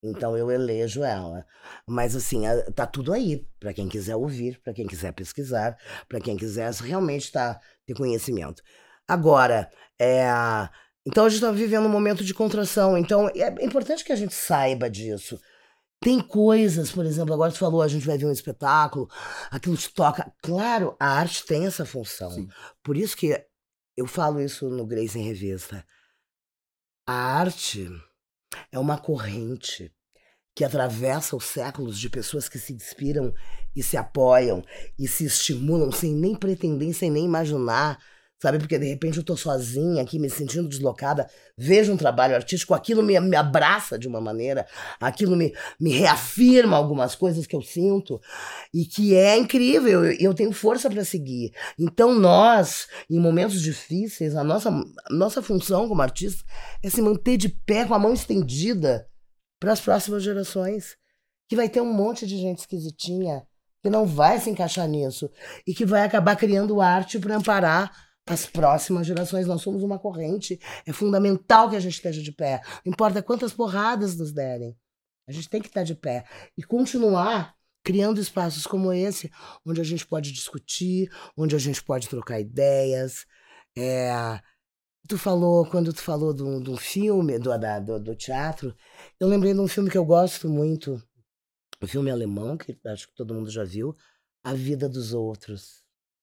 então eu elejo ela. Mas assim, tá tudo aí para quem quiser ouvir, para quem quiser pesquisar, para quem quiser realmente tá, ter conhecimento. Agora, é, então a gente está vivendo um momento de contração. Então é importante que a gente saiba disso. Tem coisas, por exemplo, agora tu falou, a gente vai ver um espetáculo, aquilo te toca. Claro, a arte tem essa função. Sim. Por isso que eu falo isso no Grace em Revista. A arte é uma corrente que atravessa os séculos de pessoas que se inspiram e se apoiam e se estimulam sem nem pretender, sem nem imaginar, sabe? Porque de repente eu tô sozinha aqui, me sentindo deslocada, vejo um trabalho artístico, aquilo me, me abraça de uma maneira, aquilo me, me reafirma algumas coisas que eu sinto e que é incrível, eu, eu tenho força para seguir. Então nós, em momentos difíceis, a nossa, a nossa função como artista é se manter de pé com a mão estendida para as próximas gerações. Que vai ter um monte de gente esquisitinha que não vai se encaixar nisso e que vai acabar criando arte para amparar as próximas gerações. Nós somos uma corrente. É fundamental que a gente esteja de pé. Não importa quantas porradas nos derem. A gente tem que estar de pé e continuar criando espaços como esse, onde a gente pode discutir, onde a gente pode trocar ideias. É, tu falou, quando tu falou do, do filme, do, da, do, do teatro, eu lembrei de um filme que eu gosto muito. Um filme alemão, que acho que todo mundo já viu. A Vida dos Outros.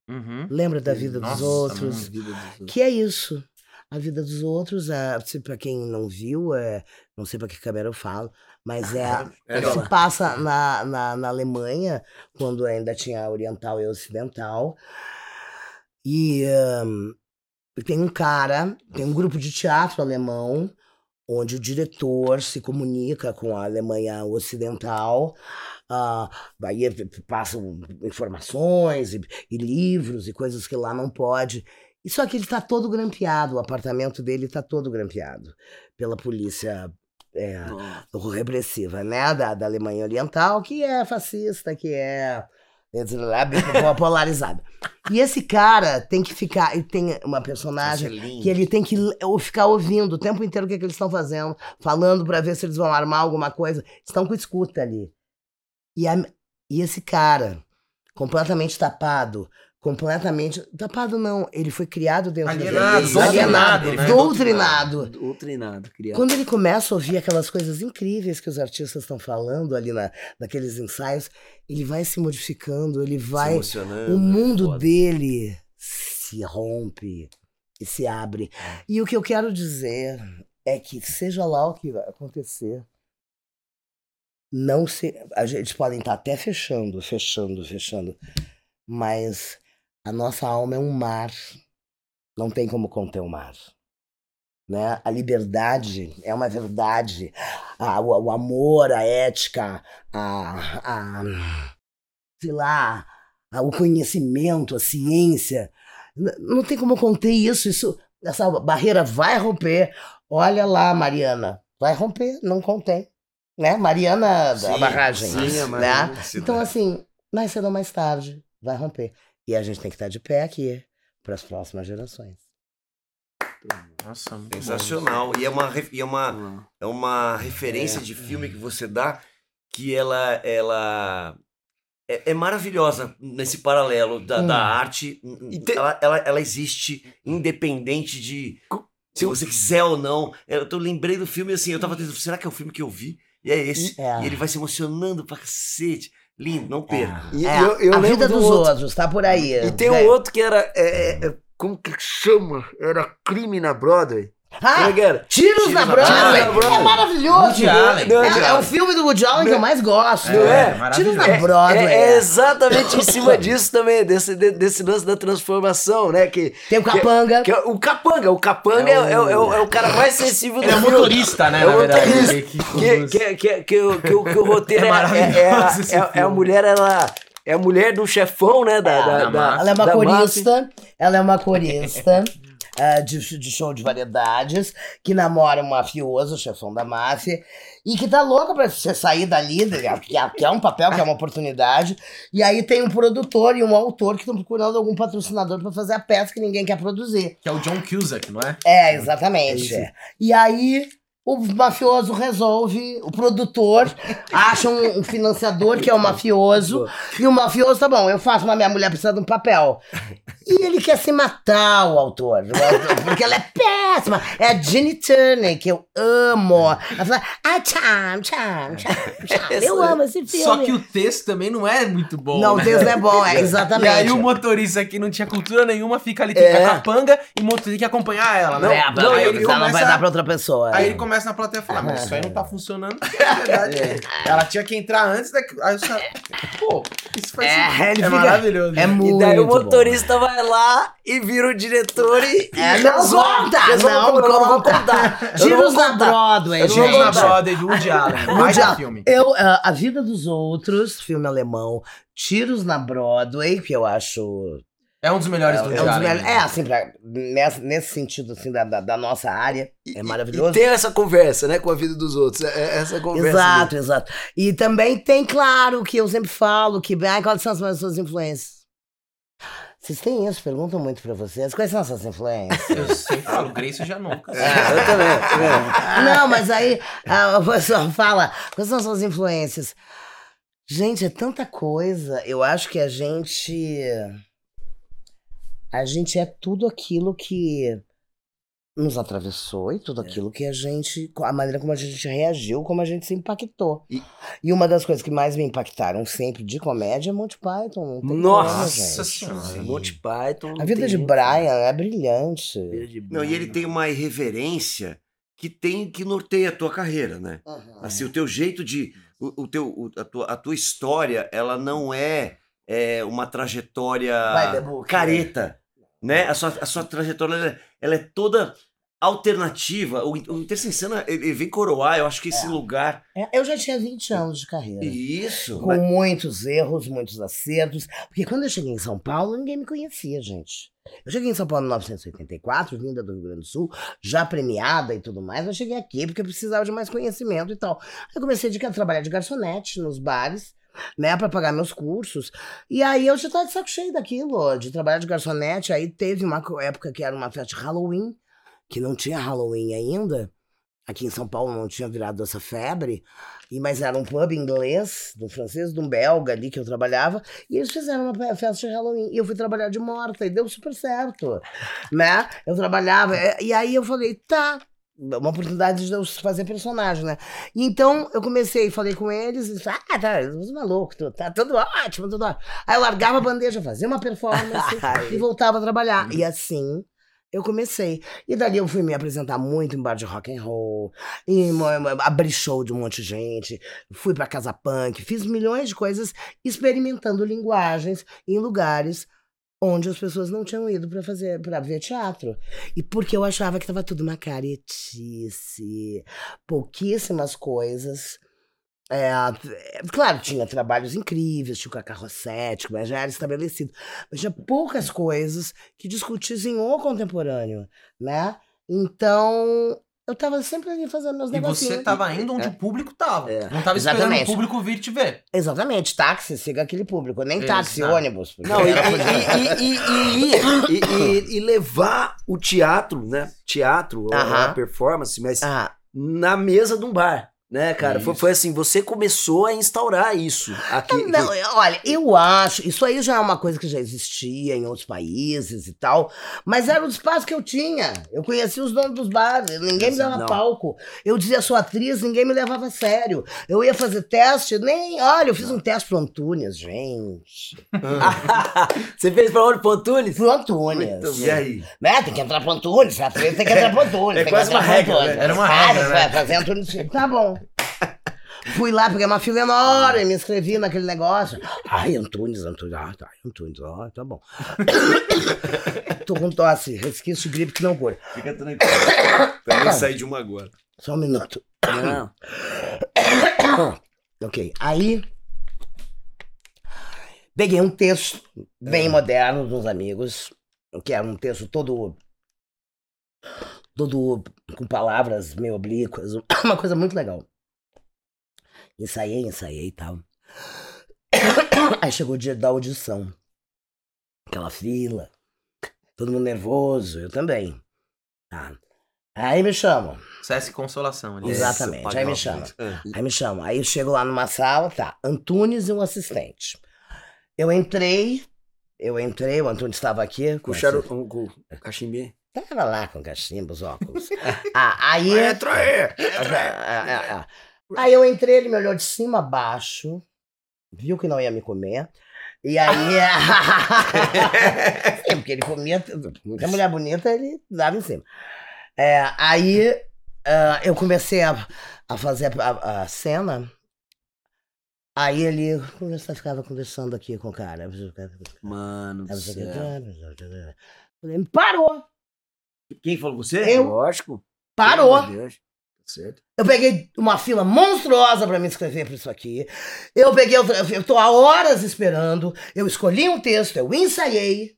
Uhum. Lembra da vida Nossa, dos outros? Vida dos outros. Que é isso. A vida dos outros, é, se pra quem não viu, é, não sei pra que câmera eu falo, mas é, É, se não. passa na, na, na Alemanha, quando ainda tinha oriental e ocidental. E ahn, tem um cara, tem um grupo de teatro alemão, onde o diretor se comunica com a Alemanha Ocidental, ah, aí eh, passam informações e, e livros e coisas que lá não pode. E só que ele está todo grampeado, o apartamento dele está todo grampeado pela polícia é, repressiva, né, da, da Alemanha Oriental, que é fascista, que é, é polarizada. E esse cara tem que ficar, e tem uma personagem é que ele tem que ficar ouvindo o tempo inteiro o que, é que eles estão fazendo, falando pra ver se eles vão armar alguma coisa. Estão com escuta ali. E, a- e esse cara, completamente tapado, completamente. Tapado não, ele foi criado dentro Alienado, da doutrinado, né? doutrinado. Doutrinado, criado. Quando ele começa a ouvir aquelas coisas incríveis que os artistas estão falando ali na, naqueles ensaios, ele vai se modificando, ele Se vai. emocionando, O mundo foda. dele se rompe e se abre. E o que eu quero dizer é que, seja lá o que vai acontecer, não se. A gente podem estar até fechando, fechando, fechando, mas a nossa alma é um mar. Não tem como conter o mar. Né? A liberdade é uma verdade. Ah, o, o amor, a ética, a, a sei lá, a- o conhecimento, a ciência. Não tem como conter isso. isso. Essa barreira vai romper. Olha lá, Mariana. Vai romper, não contém. Né? Mariana da Sim, barragem. sim, a né? Então, assim, mais cedo ou mais tarde, vai romper. E a gente tem que estar de pé aqui para as próximas gerações. Nossa, muito bom. Sensacional. E é uma, e é uma, é uma referência É. de filme que você dá que ela, ela é, é maravilhosa nesse paralelo da, Hum. da arte. E te- Ela, ela, ela existe independente de se você quiser ou não. Eu tô, lembrei do filme assim, eu tava tentando, será que é o filme que eu vi? E é esse. É. E ele vai se emocionando pra cacete. Lindo, não perca. E É, eu, eu a lembro vida do dos outro. outros, tá por aí. E tem um outro que era. é, é, é, como que chama? Era crime na Broadway. Ah, é? Tiros, Tiros na na Broadway! É maravilhoso! É, é o filme do Woody Allen que eu mais gosto. Não é? Tiros na. Broadway. É, é é. exatamente em cima disso também, desse, de- desse lance da transformação, né? Que, Tem o Capanga. que é o capanga. O capanga é, É o- é o, é o- é o cara mais sensível do Ele é filme. motorista, né, É o na verdade. motorista. ele que Que, que, que, que, o- que, o- que o roteiro É é, é, é, é, é a mulher, ela. É a mulher do chefão, né? Da, É, da, da. Ela é uma da corista. Ela é uma corista. eh, de, de show de variedades, que namora um mafioso, chefão da máfia, e que tá louca pra você sair dali, que é, que é um papel, que é uma oportunidade. E aí tem um produtor e um autor que estão procurando algum patrocinador pra fazer a peça que ninguém quer produzir. Que é o John Cusack, não é? É, exatamente. é. E aí o mafioso resolve, o produtor acha um, um financiador que é o mafioso, e o mafioso, tá bom, eu faço, mas minha mulher precisa de um papel. E ele quer se matar, o autor, o porque ela é péssima. É a Ginny Turner, que eu amo. Ela fala, ah, tcham, tcham, tcham. Eu amo esse filme. Só que o texto também não é muito bom. Não, o né? texto não é bom, é E exatamente. aí o motorista que não tinha cultura nenhuma fica ali, tem É. capanga e o motorista tem que acompanhar ela, né? É, Não, aí ele ela não vai começa- dar pra outra pessoa. Aí é. ele começa na plateia a falar, mas isso aí não tá funcionando, porque é verdade. Ela tinha que entrar antes da... Aí os caras, pô, isso faz É, sentido. ele é maravilhoso. É muito E daí o bom. motorista vai lá e vira o diretor e. É, e não Resolve não o problema, eu não vou conta. contar. Não vou na. Broadway, não Tiros vou na gente. Broadway do Woody Allen. Mais filme. Eu, ah, A Vida dos Outros, filme alemão, Tiros na Broadway, que eu acho. É um dos melhores É, do é, um melhores- é, assim, pra- nesse, nesse sentido, assim, da, da, da nossa área, é E maravilhoso. tem essa conversa, né, com a vida dos outros. É- é Essa conversa. Exato, exato. E também tem, claro, que eu sempre falo que, ai, quais são as suas influências? Vocês têm isso? Perguntam muito pra vocês. Quais são as suas influências? Eu sempre falo, Grace já nunca. Eu também. eu também. Não, mas aí a pessoa fala, quais são as suas influências? Gente, é tanta coisa. Eu acho que a gente. A gente é tudo aquilo que nos atravessou e É. tudo aquilo que a gente. A maneira como a gente reagiu, como a gente se impactou. E- E, uma das coisas que mais me impactaram sempre de comédia é Monty Python. não tem Nossa. Senhora. Monty Python. A vida tem de nem- Brian é brilhante. Vida de Não, e ele tem uma irreverência que tem que norteia a tua carreira, né? Uhum. Assim, o teu jeito de. O, o teu, o- a, tua, a tua história, ela não é, é uma trajetória que- careta. Né? A, sua, a sua trajetória ela, é- ela é toda alternativa. O, o Intersensana, ele, vem coroar, eu acho que esse lugar. É, Eu já tinha 20 anos de carreira. Isso. Com muitos erros, muitos acertos. Porque quando eu cheguei em São Paulo, ninguém me conhecia, gente. Eu cheguei em São Paulo em 1984, vinda do Rio Grande do Sul, já premiada e tudo mais. Eu cheguei aqui porque eu precisava de mais conhecimento e tal. Aí eu comecei a trabalhar de garçonete nos bares, né, pra pagar meus cursos. E aí eu já tava de saco cheio daquilo, de trabalhar de garçonete. Aí teve uma época que era uma festa de Halloween, que não tinha Halloween ainda. Aqui em São Paulo não tinha virado essa febre. E, mas era um pub inglês, do francês, de um belga ali que eu trabalhava, e eles fizeram uma festa de Halloween. E eu fui trabalhar de morta, e deu super certo. Né? Eu trabalhava, é, e aí eu falei, tá. Uma oportunidade de eu fazer personagem, né? E então eu comecei, falei com eles, e disse, ah, tá, os malucos, tu- tá tudo ótimo, tudo ótimo. Aí eu largava a bandeja, fazia uma performance e voltava a trabalhar. E assim eu comecei. E dali eu fui me apresentar muito em bar de rock and roll, e abri show de um monte de gente, fui pra casa punk, fiz milhões de coisas experimentando linguagens em lugares onde as pessoas não tinham ido pra fazer para ver teatro. E porque eu achava que tava tudo uma caretice, pouquíssimas coisas. É, é, claro, tinha trabalhos incríveis, tinha o Cacá mas já era estabelecido. Mas tinha poucas coisas que discutissem o contemporâneo, né? Então, eu tava sempre ali fazendo meus E negocinhos. você tava indo onde o público tava. É. Não tava esperando Exatamente. o público vir te ver. Exatamente, táxi, siga aquele público. Nem táxi, Exato. ônibus. porque Não, e, e- e- e- e- e- e- e levar o teatro, né? Teatro, a- a Aham. performance, mas Ah, na mesa de um bar, né, cara? Foi, Isso. foi assim, você começou a instaurar isso aqui. Não, eu- olha, eu acho, isso aí já é uma coisa que já existia em outros países e tal, mas era o espaço que eu tinha. Eu conhecia os donos dos bares, ninguém me dava Não. palco. Eu dizia, sou atriz, ninguém me levava a sério. Eu ia fazer teste, nem. Olha, eu fiz um teste pro Antunes, gente. você fez pra onde, pro Antunes? Pro Antunes. Muito E aí? Né? Tem que entrar pro Antunes, é atriz, tem que entrar pro Antunes. É tem que quase uma regra, né? Era uma Ah, regra, né? fazer Antunes. Tá bom. Fui lá, peguei uma fila enorme, me inscrevi naquele negócio. Ai, Antunes, Antunes, ah, tá, Antunes, ah, tá bom. Tô com tosse, resquício gripe que não cura. Fica tranquilo. Também sair de uma agora. Só um minuto. Não. Ok, aí peguei um texto bem moderno dos amigos, que era um texto todo todo com palavras meio oblíquas, uma coisa muito legal. Ensaiei, ensaiei e tal. Aí chegou o dia da audição. Aquela fila, todo mundo nervoso, eu também. Tá. Aí me chamam. Sesc Consolação ali. Exatamente, Esse aí me pagava chama. muito. É. Aí me chamam. Aí eu chego lá numa sala, tá. Antunes e um assistente. Eu entrei, eu entrei, o Antunes estava aqui. Com o charo, com, com o cachimbo. Tava lá com cachimbo, os óculos. ah, aí. Entra aí! É, é, é. Aí eu entrei, ele me olhou de cima a baixo, viu que não ia me comer. E aí. Sim, porque ele comia. Muita mulher bonita, ele dava em cima. É, aí ah, eu comecei a, a fazer a, a cena. Aí ele conversa, ficava conversando aqui com o cara. Mano do céu. Falei, Parou! Quem falou você? Eu. Lógico. Parou! Deus. Certo. Eu peguei uma fila monstruosa pra me inscrever pra isso aqui. Eu peguei, eu, tô há horas esperando. Eu escolhi um texto, eu ensaiei.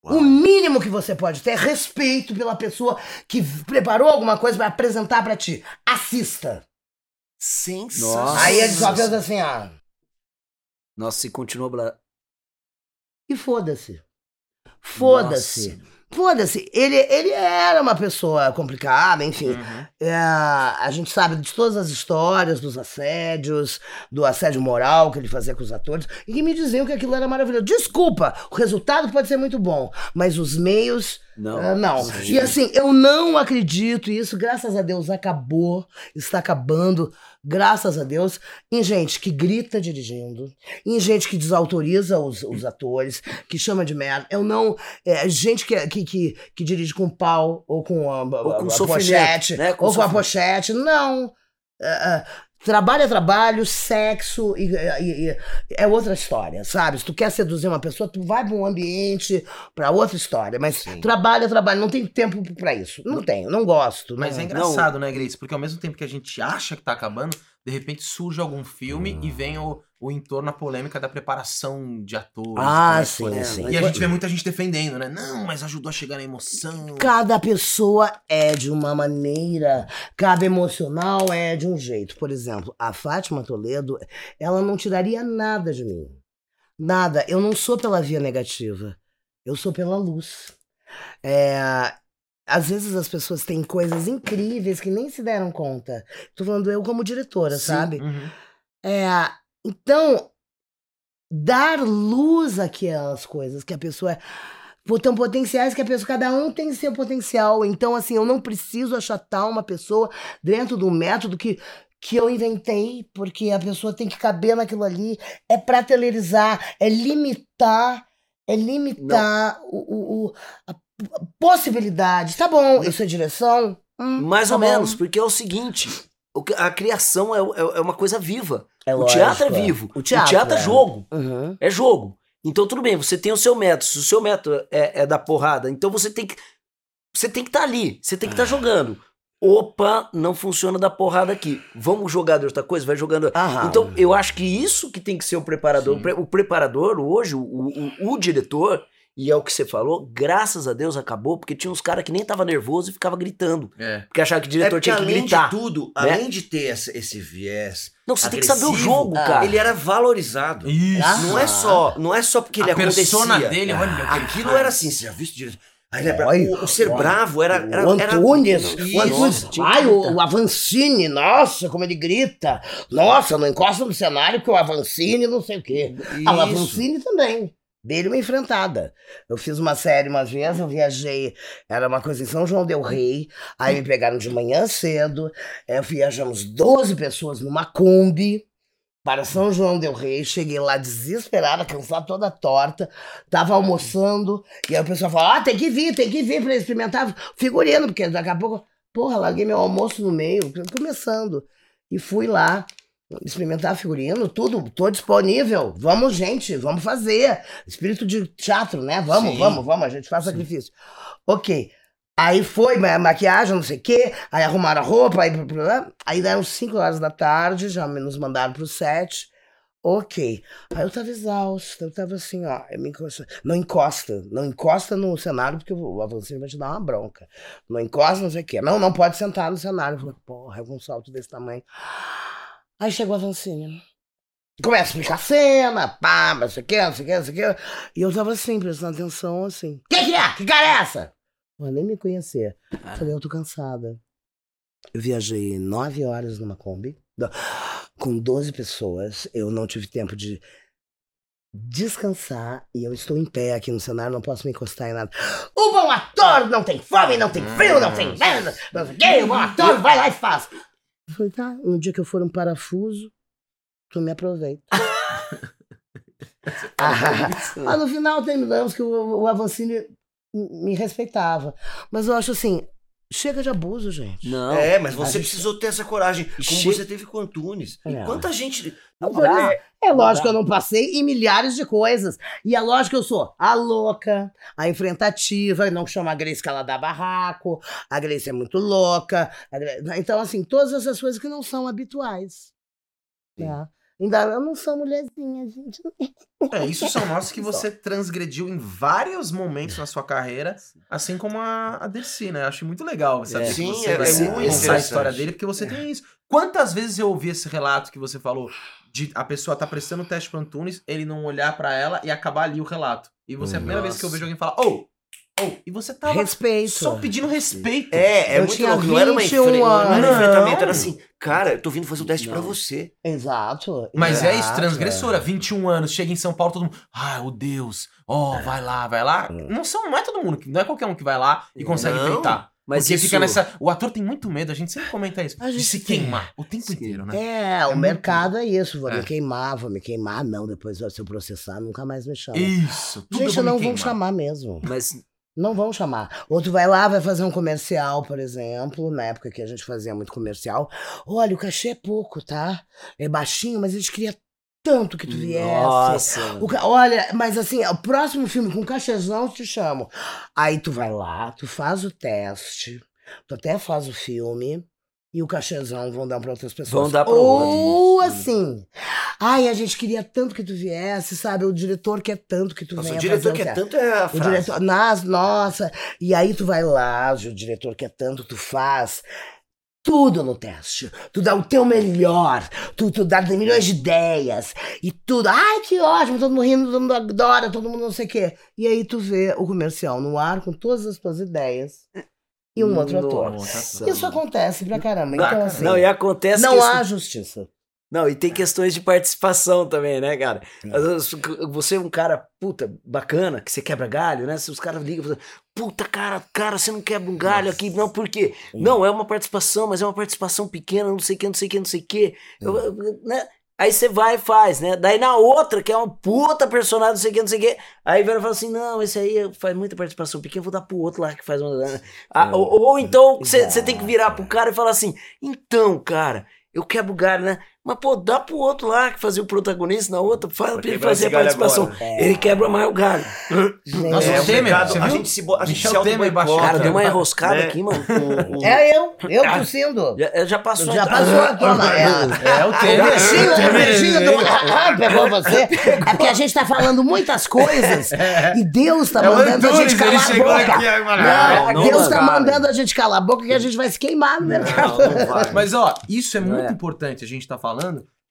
O mínimo que você pode ter é respeito pela pessoa que preparou alguma coisa pra apresentar pra ti. Assista. Sensacional. Nossa. Aí ele só fez assim, ah. Nossa, se continua. Bla... E foda-se. Foda-se. Foda-se. Ele, ele era uma pessoa complicada, enfim. Uhum. É, a gente sabe de todas as histórias dos assédios, do assédio moral que ele fazia com os atores, e que me diziam que aquilo era maravilhoso. Desculpa, o resultado pode ser muito bom, mas os meios Não. Ah, não. Sim. E assim, eu não acredito, e isso, graças a Deus, acabou, está acabando, graças a Deus, em gente que grita dirigindo, em gente que desautoriza os, os atores, que chama de merda. Eu não. É, gente que, que, que, que dirige com pau ou com a, Ou com a sofrimento, pochete, né? Com ou com a pochete. Não. É, é, Trabalho é trabalho, sexo e, e- e- é outra história, sabe? Se tu quer seduzir uma pessoa, tu vai pra um ambiente, pra outra história. Mas Sim. trabalho é trabalho, não tem tempo pra isso. Não tenho, não gosto. Mas não. é engraçado, né, Grace? Porque ao mesmo tempo que a gente acha que tá acabando, de repente surge algum filme e vem o, o entorno, a polêmica da preparação de atores. Ah, é sim, sim. E a gente vê muita gente defendendo, né? Não, mas ajudou a chegar na emoção. Cada pessoa é de uma maneira, cada emocional é de um jeito. Por exemplo, a Fátima Toledo, ela não tiraria nada de mim. Nada. Eu não sou pela via negativa. Eu sou pela luz. É, às vezes as pessoas têm coisas incríveis que nem se deram conta. Tô falando eu como diretora, Sim. sabe? Uhum. É, então, dar luz àquelas coisas que a pessoa é. Tem potenciais que a pessoa, cada um tem seu potencial. Então, assim, eu não preciso achatar uma pessoa dentro do método que, que eu inventei, porque a pessoa tem que caber naquilo ali. É pratelerizar, é limitar, é limitar o, o, o- a, possibilidade. Tá bom, isso é direção? Hum, Mais tá ou bom. menos, porque é o seguinte: a criação é, é- é uma coisa viva. É o lógico, teatro é é. vivo. O teatro, é é. jogo. Uhum. É jogo. Então tudo bem, você tem o seu método. Se o seu método é, é da porrada, então você tem que. Você tem que estar ali, você tem que estar jogando. Opa, não funciona da porrada aqui. Vamos jogar de outra coisa? Vai jogando. Aham. Então, eu acho que isso que tem que ser o preparador. Sim. O, o preparador, hoje, o, o, o diretor, e é o que você falou, graças a Deus acabou, porque tinha uns caras que nem tava nervoso e ficava gritando. É. Porque achava que o É diretor porque tinha que além gritar. de tudo, né? além de ter essa- esse viés Não, você tem que saber o agressivo, jogo, cara. ele era valorizado. Isso. Ah, Não é só, não é só porque ele a persona acontecia. dele, olha. o que ele Aquilo faz. era assim, você já viu isso direito? Olha, o, o ser olha. bravo era. era o era- Antunes, Isso. o Antunes, ai, o, gritar. o Avancini, nossa, como ele grita. Nossa, não encosta no cenário que o Avancini não sei o quê. Ah, o Isso. Avancini também. Dele uma enfrentada. Eu fiz uma série umas vezes, eu viajei, era uma coisa em São João Del Rei, aí me pegaram de manhã cedo, eh, viajamos 12 pessoas numa Kombi para São João Del Rei, cheguei lá desesperada, cansada, toda torta, tava almoçando, e aí o pessoal falou, ah, tem que vir, tem que vir para experimentar figurino, porque daqui a pouco, porra, larguei meu almoço no meio, começando, e fui lá, experimentar figurino, tudo, tô disponível. Vamos, gente, vamos fazer. Espírito de teatro, né? Vamos, Sim. vamos, vamos, a gente faz sacrifício. Ok. Aí foi ma- maquiagem, não sei o quê, aí arrumaram a roupa, aí, aí deram 5 horas da tarde, já nos mandaram pro set. Ok. Aí eu tava exausta, eu tava assim, ó, eu me encosta, não encosta, não encosta no cenário, porque o Avancini vai te dar uma bronca. Não encosta, não sei o quê. Não, não pode sentar no cenário. Eu falei, porra, é um salto desse tamanho. Aí chegou a Vancini. Começa a explicar a cena, pá, não sei o que, não sei o que, não sei o que. E eu tava assim, prestando atenção, assim. Que que é? Que cara é essa? Pô, nem me conhecer. Falei, eu tô cansada. Eu viajei nove horas numa Kombi, com 12 pessoas. Eu não tive tempo de descansar e eu estou em pé aqui no cenário, não posso me encostar em nada. O bom ator não tem fome, não tem frio, não tem nada. Não sei o quê, o bom ator vai lá e faz. Eu falei, tá, no dia que eu for um parafuso, tu me aproveita. ah, mas no final terminamos que o, o Avancini me respeitava. Mas eu acho assim, chega de abuso, gente. Não. É, mas você gente- precisou ter essa coragem. Como Che- você teve com o Antunes. E É. quanta gente. Não Não dá. É lógico que eu não passei em milhares de coisas. E é lógico que eu sou a louca, a enfrentativa, não chama a Grace que ela dá barraco, a Grace é muito louca. Grace- Então, assim, todas essas coisas que não são habituais. Né? Ainda eu não sou mulherzinha, gente. É, isso são notas que você transgrediu em vários momentos na sua carreira, assim como a, a Dercy, né? Eu acho muito legal saber É. Sim, você é- vai é contar muito a história dele, porque você tem isso. Quantas vezes eu ouvi esse relato que você falou de a pessoa tá prestando o teste pro Antunes, ele não olhar pra ela e acabar ali o relato. E você é a primeira vez que eu vejo alguém falar, oh, Oh, e você tava Respeito. só pedindo respeito. É, é Eu muito louco. Não era uma 21 enfre... não era anos. enfrentamento, era Não. assim, cara, eu tô vindo fazer o teste pra Não. você. Exato. Mas é isso, exato, transgressora. 21 anos, chega em São Paulo, todo mundo. Ai, o Deus. Ó, É. vai lá, vai lá. Não, são, não é todo mundo, não é qualquer um que vai lá e consegue Não, peitar. Mas Porque isso... fica nessa. O ator tem muito medo, a gente sempre comenta isso. De se tem. queimar o tempo Sim. inteiro, né? É, o muito- mercado é isso. Vou É. me queimar, vou me queimar. Não, depois se eu processar, nunca mais me chama. Isso. Tudo Gente, não vão chamar mesmo. Mas Não vão chamar. Outro vai lá, vai fazer um comercial, por exemplo, na época que a gente fazia muito comercial. Olha, o cachê é pouco, tá? É baixinho, mas a gente queria tanto que tu viesse. Nossa. Ca- Olha, mas assim, o próximo filme com cachezão eu te chamo. Aí tu vai lá, tu faz o teste, tu até faz o filme. E o cachezão vão dar pra outras pessoas. Vão dar pra Ou outras. assim. Ai, a gente queria tanto que tu viesse, sabe? O diretor quer tanto que tu Nossa, venha o diretor quer tanto é a O frase. diretor, nas, nossa. E aí tu vai lá, o diretor quer tanto, tu faz tudo no teste. Tu dá o teu melhor. Tu, tu dá milhões de ideias. E tudo. Ai, que ótimo, todo mundo rindo, todo mundo adora, todo mundo não sei o quê. E aí tu vê o comercial no ar com todas as tuas ideias e um outro ator. Nossa, Isso mano. acontece pra caramba. Então, assim, não, e acontece não há isso- justiça. Não, e tem questões de participação também, né, cara? É. Você é um cara, puta, bacana, que você quebra galho, né? Se os caras ligam, falam, puta, cara, cara, você não quebra um galho aqui, não, por quê? Não, é uma participação, mas é uma participação pequena, não sei o que, não sei o que, não sei o que. Né? Aí você vai e faz, né? Daí na outra, que é uma puta personagem, não sei o que, não sei o que, aí e fala assim: não, esse aí faz muita participação pequena, vou dar pro outro lá que faz uma. Ah, ou, ou então você você tem que virar pro cara e falar assim: então, cara, eu quebro o galho, né? Mas, pô, dá pro outro lá que fazia o protagonista na outra, faz pra ele fazer a participação. agora. Ele quebra mais o galho. Nossa, É, o o Temer, você a gente se, a gente Michel se Temer baixou. Cara, deu uma né? enroscada Né? aqui, mano. com- com- É eu, eu tossindo. Já, já passou. Já então. passou, toma. É, É o O Temer. beijinho, o beijinho do. Ah, pegou você. É porque a gente tá falando muitas coisas e Deus tá É o mandando a gente Antunes, calar ele a boca. aqui. Não, não, Deus não, tá cara. mandando a gente calar a boca que a gente vai se queimar no mercado. Não, não vai. Mas ó, isso é Não muito é. importante a gente tá falando,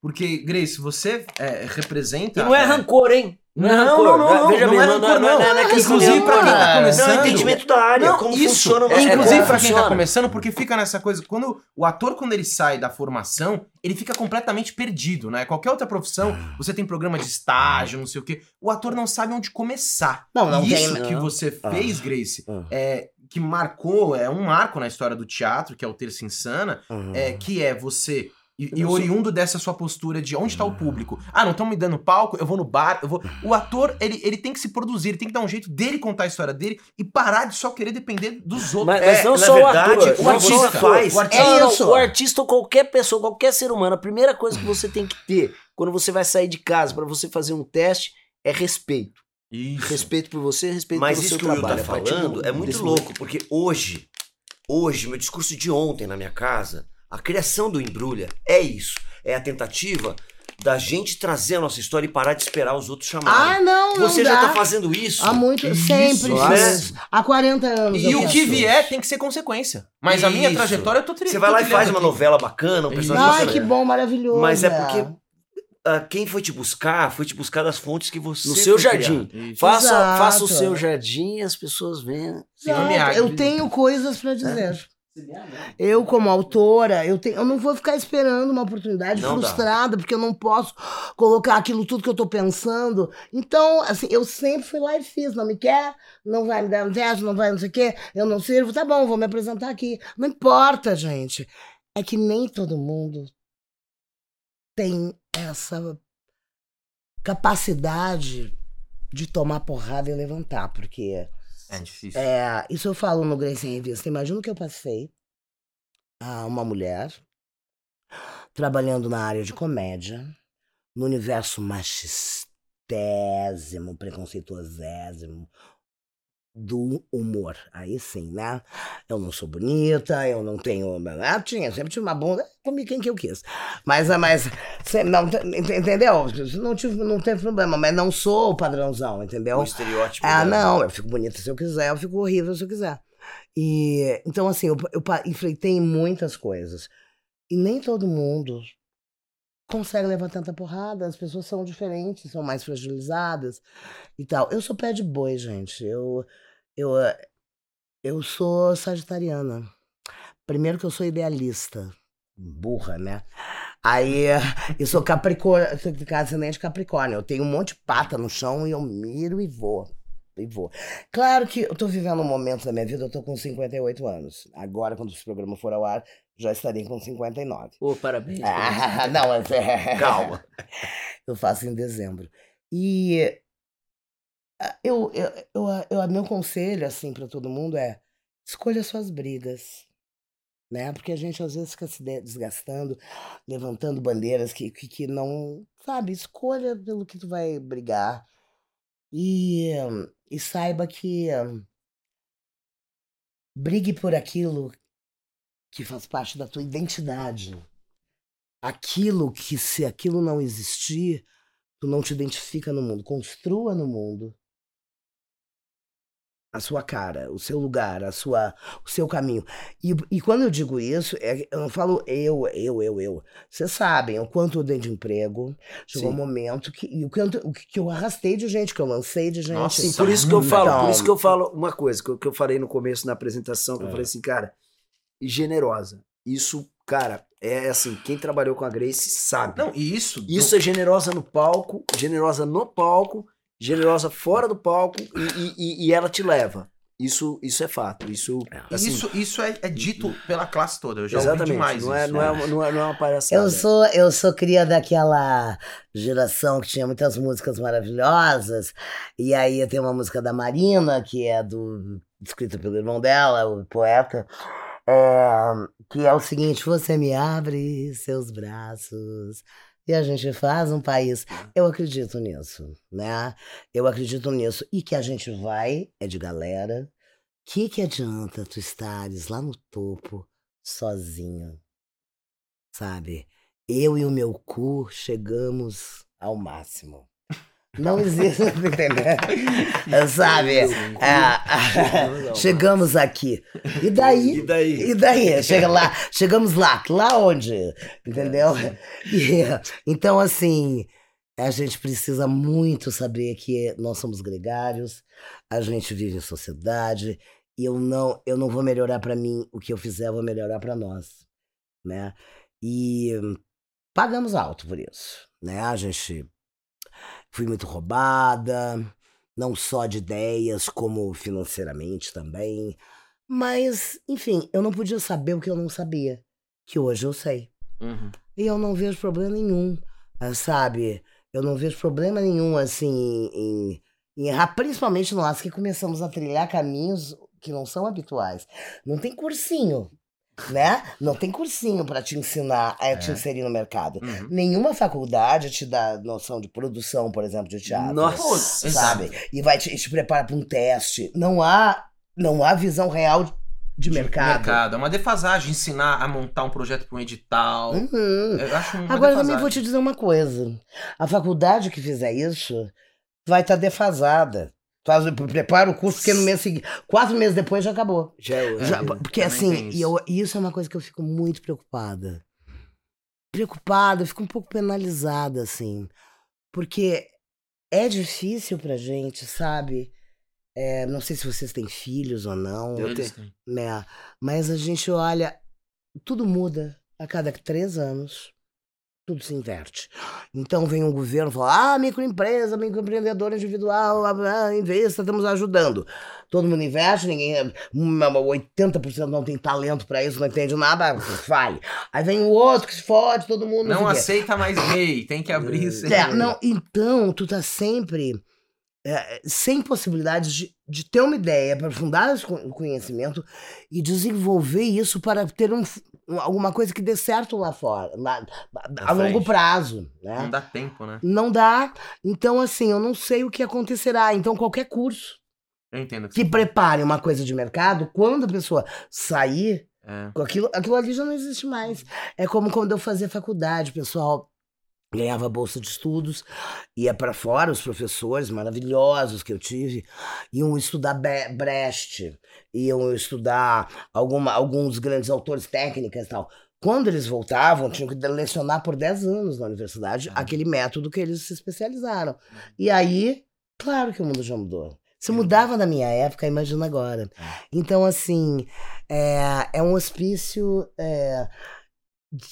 porque, Grace, você é, representa. E não é rancor, hein? Não, é Não, rancor. não, não, Veja não bem, é não, rancor, não, não, não. não é questão Inclusive, pra quem tá começando- Não, é entendimento da área, Não, como isso. funciona É, Inclusive, pra quem tá começando, porque fica nessa coisa. Quando o ator, quando ele sai da formação, ele fica completamente perdido, né? Qualquer outra profissão, você tem programa de estágio, não sei o quê. O ator não sabe onde começar. Não, não e tem, isso não. que você fez, Grace, Ah. é, que marcou, é um marco na história do teatro, que é o Terça Insana, é, que é você. E, e oriundo dessa sua postura de onde está o público. Ah, não estão me dando palco, eu vou no bar, eu vou. O ator, ele, ele tem que se produzir, ele tem que dar um jeito dele contar a história dele e parar de só querer depender dos outros. Mas, mas É, não na só verdade, o ator. o artista o faz. O artista- É não, isso. O artista ou qualquer pessoa, qualquer ser humano, a primeira coisa que você tem que ter quando você vai sair de casa para você fazer um teste é respeito. Isso. Respeito por você, respeito Mas pelo isso seu que o Will trabalho. tá A partir falando do- é muito louco, porque hoje, hoje, meu discurso de ontem na minha casa, a criação do Embrulha é isso. É a tentativa da gente trazer a nossa história e parar de esperar os outros Ah, chamarem. não, não Você dá. já tá fazendo isso. Há muito, Isso, sempre né? fiz. Há 40 anos. E eu o que faço vier tem que ser consequência. Mas a minha Isso. trajetória eu tô tri- Você vai lá e faz uma novela bacana, um isso. personagem Ai, bacana. que bom, maravilhoso. Mas é porque ah, quem foi te buscar, foi te buscar das fontes que você No seu foi jardim. Isso. Faça, Exato. faça o seu jardim e as pessoas Exato, Miyagi. Eu tenho coisas pra dizer. Eu, como autora, eu, tenho, eu não vou ficar esperando uma oportunidade Não dá. frustrada, porque eu não posso colocar aquilo tudo que eu tô pensando. Então, assim, eu sempre fui lá e fiz. Não me quer, não vai me dar um teste, não vai não sei o quê, eu não sirvo, tá bom, vou me apresentar aqui. Não importa, gente. É que nem todo mundo tem essa capacidade de tomar porrada e levantar, porque É difícil. é, isso eu falo no Grace em Revista. Imagina o que eu passei a uma mulher trabalhando na área de comédia, no universo machistésimo, preconceituosésimo do humor. Aí sim, né? Eu não sou bonita, eu não tenho. Ah, tinha, sempre tive uma bunda, comi quem que eu quis. Mas, mas sempre, não, ent- entendeu? Não, tive, não teve problema, mas não sou o padrãozão, entendeu? O estereótipo. Ah, não, eu fico bonita se eu quiser, eu fico horrível se eu quiser. E então, assim, eu, eu enfrentei muitas coisas. E nem todo mundo consegue levar tanta porrada. As pessoas são diferentes, são mais fragilizadas e tal. Eu sou pé de boi, gente. Eu, Eu, eh, eu sou sagitariana. Primeiro que eu sou idealista. Burra, né? Aí eu sou capricórnio, ascendente capricórnio. Eu tenho um monte de pata no chão e eu miro e vou. E vou. Claro que eu tô vivendo um momento da minha vida, eu tô com 58 anos. Agora, quando esse programa for ao ar, já estarei com 59. Ô, parabéns. Ah, não, mas é... Calma. Eu faço em dezembro. E eu, eu, eu, eu, meu conselho, assim, para todo mundo é escolha suas brigas. Né? Porque a gente às vezes fica se de- desgastando, levantando bandeiras que, que, que não. Sabe, escolha pelo que tu vai brigar. E, e saiba que hum, brigue por aquilo que faz parte da tua identidade. Aquilo que, se aquilo não existir, tu não te identifica no mundo. Construa no mundo a sua cara, o seu lugar, a sua, o seu caminho. E, e quando eu digo isso, é- eu não falo eu, eu, eu, eu. Vocês sabem o quanto eu dei de emprego. Chegou um Sim. momento que, e o quanto o que eu arrastei de gente, que eu lancei de gente. Nossa, Sim, por isso que eu falo, por Então- isso que eu falo uma coisa que eu, que eu falei no começo na apresentação, que eu É. falei assim, cara, e generosa. Isso, cara, é assim, quem trabalhou com a Grace sabe. Não, e isso. Isso é generosa no palco, generosa no palco, generosa fora do palco e, e- e- e ela te leva. Isso, isso é fato. Isso, assim, isso, isso é, é dito pela classe toda. Eu já ouvi exatamente. demais não, é, isso. não, é, uma- não, é, não é uma palhaçada. Eu sou, eu sou cria daquela geração que tinha muitas músicas maravilhosas. E aí tem uma música da Marina, que é do escrita pelo irmão dela, o poeta, é, que é o seguinte: você me abre seus braços. E a gente faz um país. Eu acredito nisso, né? Eu acredito nisso. E que a gente vai, é de galera. Que que adianta tu estares lá no topo, sozinho? sabe? Eu e o meu cu chegamos ao máximo. Não existe, entendeu? sabe? É, chegamos aqui. E daí? E daí? E daí? Chega lá, chegamos lá. Lá onde? Entendeu? E, então, assim, a gente precisa muito saber que nós somos gregários, a gente vive em sociedade, e eu não, eu não vou melhorar pra mim o que eu fizer, eu vou melhorar pra nós, né? E pagamos alto por isso, né? A gente fui muito roubada, não só de ideias, como financeiramente também. Mas, enfim, eu não podia saber o que eu não sabia, que hoje eu sei. Uhum. E eu não vejo problema nenhum, ah, sabe? Eu não vejo problema nenhum, assim, em, em errar, principalmente nós que começamos a trilhar caminhos que não são habituais. Não tem cursinho, né? Não tem cursinho para te ensinar a te É. inserir no mercado. Uhum. Nenhuma faculdade te dá noção de produção, por exemplo, de teatro. Nossa, sabe? E vai te, te prepara para um teste. Não há, não há visão real de, de mercado. É uma defasagem ensinar a montar um projeto para um edital. Uhum. Eu acho uma Agora eu também vou te dizer uma coisa. A faculdade que fizer isso vai estar defasada. Faz, prepara o curso, porque no mês seguinte, quatro meses depois já acabou. Já é Já- porque também assim, e isso. eu- isso é uma coisa que eu fico muito preocupada. Preocupada, eu fico um pouco penalizada, assim. Porque é difícil pra gente, sabe? É, não sei se vocês têm filhos ou não Eu tenho. né? Mas a gente olha, tudo muda a cada três anos. Tudo se inverte. Então vem um governo e fala: ah, microempresa, microempreendedor individual, ah, investa, estamos ajudando. Todo mundo investe, ninguém. uma- 80% não tem talento pra isso, não entende nada, fale. Aí vem o outro que se fode, todo mundo. Não aceita mais gay, tem que abrir. isso aí. É, não, então, tu tá sempre é, sem possibilidades de, de ter uma ideia, aprofundar esse con- conhecimento e desenvolver isso para ter um- alguma coisa que dê certo lá fora, lá- a longo prazo, né? Não dá tempo, né? Não dá. Então, assim, eu não sei o que acontecerá. Então, qualquer curso Eu entendo. o que você prepare uma coisa de mercado, quando a pessoa sair. É. Aquilo, aquilo ali já não existe mais. É como quando eu fazia faculdade, pessoal ganhava bolsa de estudos, ia para fora, os professores maravilhosos que eu tive, iam estudar Brecht, iam estudar alguma, alguns grandes autores técnicas e tal. Quando eles voltavam, tinham que lecionar por 10 anos na universidade Uhum. aquele método que eles se especializaram. E aí, claro que o mundo já mudou. Se mudava na minha época, imagina agora. Então, assim, é, é um hospício é,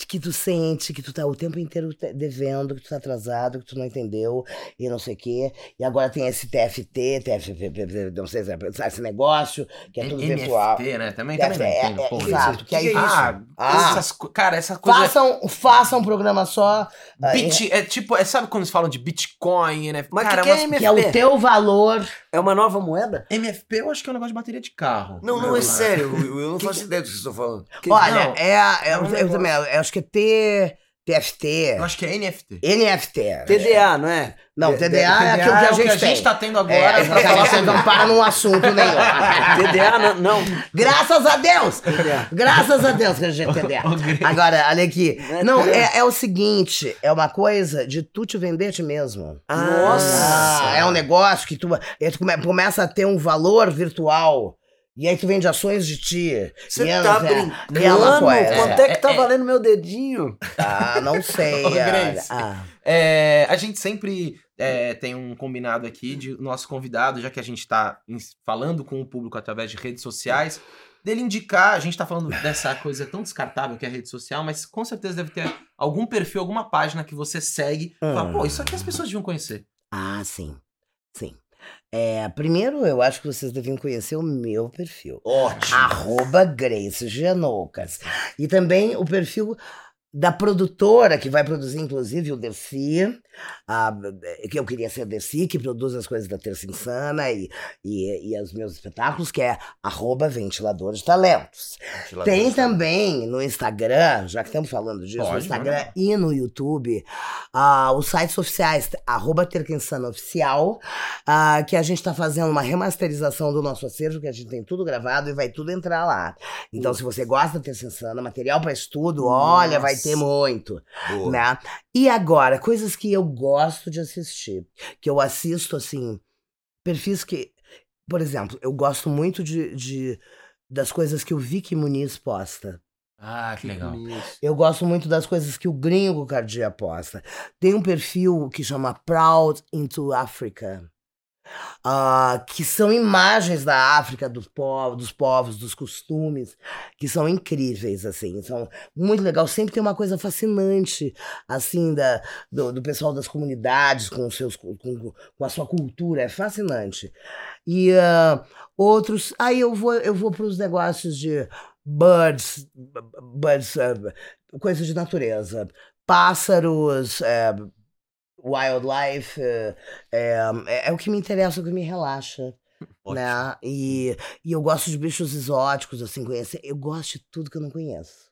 que tu sente que tu tá o tempo inteiro te- devendo, que tu tá atrasado, que tu não entendeu e não sei o quê. E agora tem esse TFT, TFP, não sei se é esse negócio, que é tudo virtual. NFT, né? Também, É, também não é, entendo, é, porra, exato, isso. que aí- Ah, Ah. essas cara, essa coisa... Façam, façam um programa só. ah, Bit, é tipo, é, sabe quando eles falam de Bitcoin, né? Mas cara, que, que é umas- MFP? que é o teu valor. É uma nova moeda? MFP eu acho que é um negócio de bateria de carro. Não, não, é sério. Eu, eu não faço ideia do que vocês estão falando. Que- Olha, não, é, a- é, é eu também, acho que é T, TFT, Eu acho que é NFT. NFT. TDA, não é? Não, É, TDA é aquilo que é a o gente que a tem. gente tá tendo agora É, pra que falar você sobre não para num assunto nenhum. TDA não. não. Graças a Deus! TDA. Graças a Deus que a gente tem TDA. Agora, olha aqui. Não é TDA. é, é o seguinte, é uma coisa de tu te vender a ti mesmo. Nossa! Ah, é um negócio que tu, tu come- começa a ter um valor virtual. E aí tu vende ações de ti. Você é- tá é- brincando? é uma coisa. Quanto é que tá É, é. valendo meu dedinho? Ah, não sei. Ô. Grace. Ah. É, a gente sempre é, tem um combinado aqui de nosso convidado, já que a gente tá falando com o público através de redes sociais, dele indicar, a gente tá falando dessa coisa tão descartável que é a rede social, mas com certeza deve ter algum perfil, alguma página que você segue. e Fala, Hum. pô, isso aqui as pessoas deviam conhecer. Ah, sim. Sim. É, primeiro, eu acho que vocês deviam conhecer o meu perfil. Ótimo. Arroba Grace Genoucas. E também o perfil da produtora, que vai produzir, inclusive, o Dercy, a- que eu queria ser Dercy, que produz as coisas da Terça Insana e, e, e os meus espetáculos, que é arroba Ventilador de Talentos. Tem também no Instagram, já que estamos falando disso, no Pode, Instagram manda. e no YouTube, ah, os sites oficiais, arroba Terquinsana Oficial, ah, que a gente está fazendo uma remasterização do nosso acervo, que a gente tem tudo gravado e vai tudo entrar lá. Então, se você gosta da Terça Insana, material para estudo, olha, vai ter muito, Boa. né? E agora, coisas que eu gosto de assistir, que eu assisto, assim, perfis que, por exemplo, eu gosto muito de, de- das coisas que o Vicky Muniz posta. Ah, que legal. Eu gosto muito das coisas que o Gringo Cardia posta. Tem um perfil que chama Proud into Africa. Ah, que são imagens da África, dos povos, dos povos, dos costumes, que são incríveis, assim, são muito legal. Sempre tem uma coisa fascinante, assim, da, do, do pessoal das comunidades com, seus, com, com a sua cultura, é fascinante. E ah, outros, aí eu vou, eu vou para os negócios de birds, birds, eh, coisas de natureza, pássaros, eh, wildlife, é, é, é o que me interessa, é o que me relaxa. Ótimo. Né? E, e eu gosto de bichos exóticos, assim, conhecer. Eu gosto de tudo que eu não conheço.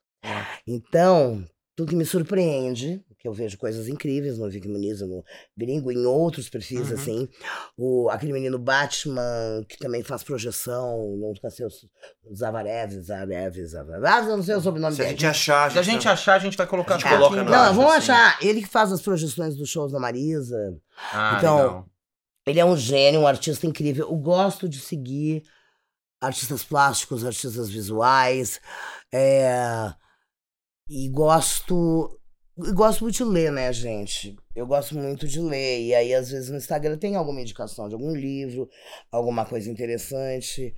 Então, tudo que me surpreende, que eu vejo coisas incríveis no Vicky Muniz, no Gringo, em outros perfis, Uhum. assim. O, aquele menino Batman, que também faz projeção, não sei se eu- Zavarev, Zavarev, eu não sei o sobrenome Se a dele. gente achar, Se a gente achar, a gente vai colocar A gente aqui coloca no Não, acho, vamos assim. achar. Ele que faz as projeções dos shows da Marisa. Ah, Então, legal. Ele é um gênio, um artista incrível. Eu gosto de seguir artistas plásticos, artistas visuais. é, E gosto. e Gosto muito de ler, né, gente? Eu gosto muito de ler. E aí, às vezes, no Instagram tem alguma indicação de algum livro, alguma coisa interessante.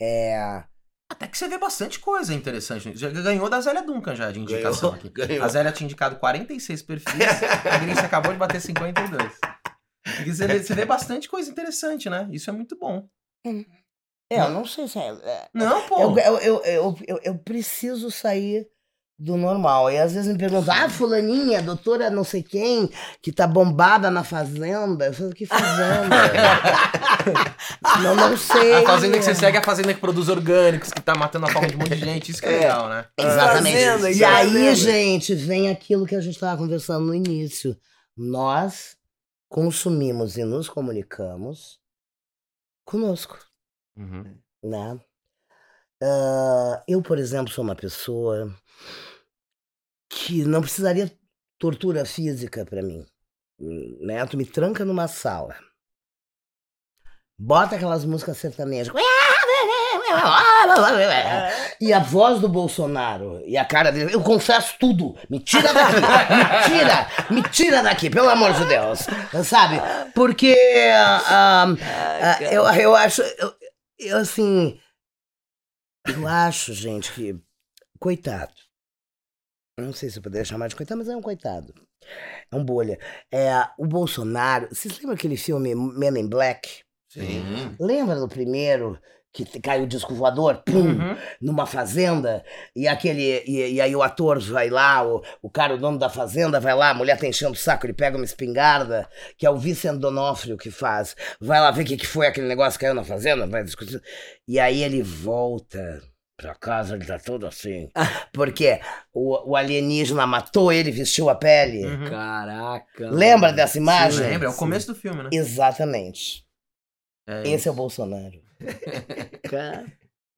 É. Até que você vê bastante coisa interessante. Já ganhou da Zélia Duncan já de indicação Ganhou, aqui. ganhou. A Zélia tinha indicado 46 perfis, a Grace acabou de bater 52. E você, vê, você vê bastante coisa interessante, né? Isso é muito bom. É, eu não sei se é. é- Não, pô. Eu, eu, eu, eu, eu, eu preciso sair do normal. E às vezes me perguntam, ah, fulaninha, doutora não sei quem, que tá bombada na fazenda. Eu falo, que fazenda? não, não sei. A fazenda que você segue é a fazenda que produz orgânicos, que tá matando a fome de um monte de gente. Isso que é, legal, né? Exatamente. Fazenda, e aí, fazenda. gente, vem aquilo que a gente tava conversando no início. Nós consumimos e nos comunicamos conosco. Uhum. né? Ah, eu, por exemplo, sou uma pessoa que não precisaria tortura física pra mim, né? Tu me tranca numa sala, bota aquelas músicas sertanejas, E a voz do Bolsonaro e a cara dele, eu confesso tudo. Me tira daqui, me tira, me tira daqui, pelo amor de Deus. Sabe? Porque ah, ah, eu, eu acho, eu, eu, assim, eu acho, gente, que coitado. Não sei se eu poderia chamar de coitado, mas é um coitado. É um bolha. É, o Bolsonaro. Vocês lembram aquele filme Men in Black? Sim. Lembra do primeiro que caiu o disco voador? Pum! Uhum. Numa fazenda, e aquele. E, e aí o ator vai lá, o, o cara, o dono da fazenda, vai lá, a mulher tá enchendo o saco, ele pega uma espingarda, que é o Vicente Donofrio que faz. Vai lá ver o que, que foi aquele negócio que caiu na fazenda, vai discutir. E aí ele volta. Pra casa ele tá todo assim. Porque o, o alienígena matou ele, vestiu a pele. Uhum. Caraca. Lembra dessa imagem? Lembra? É o começo do filme, né? Exatamente. É, Esse é o Bolsonaro. Cara.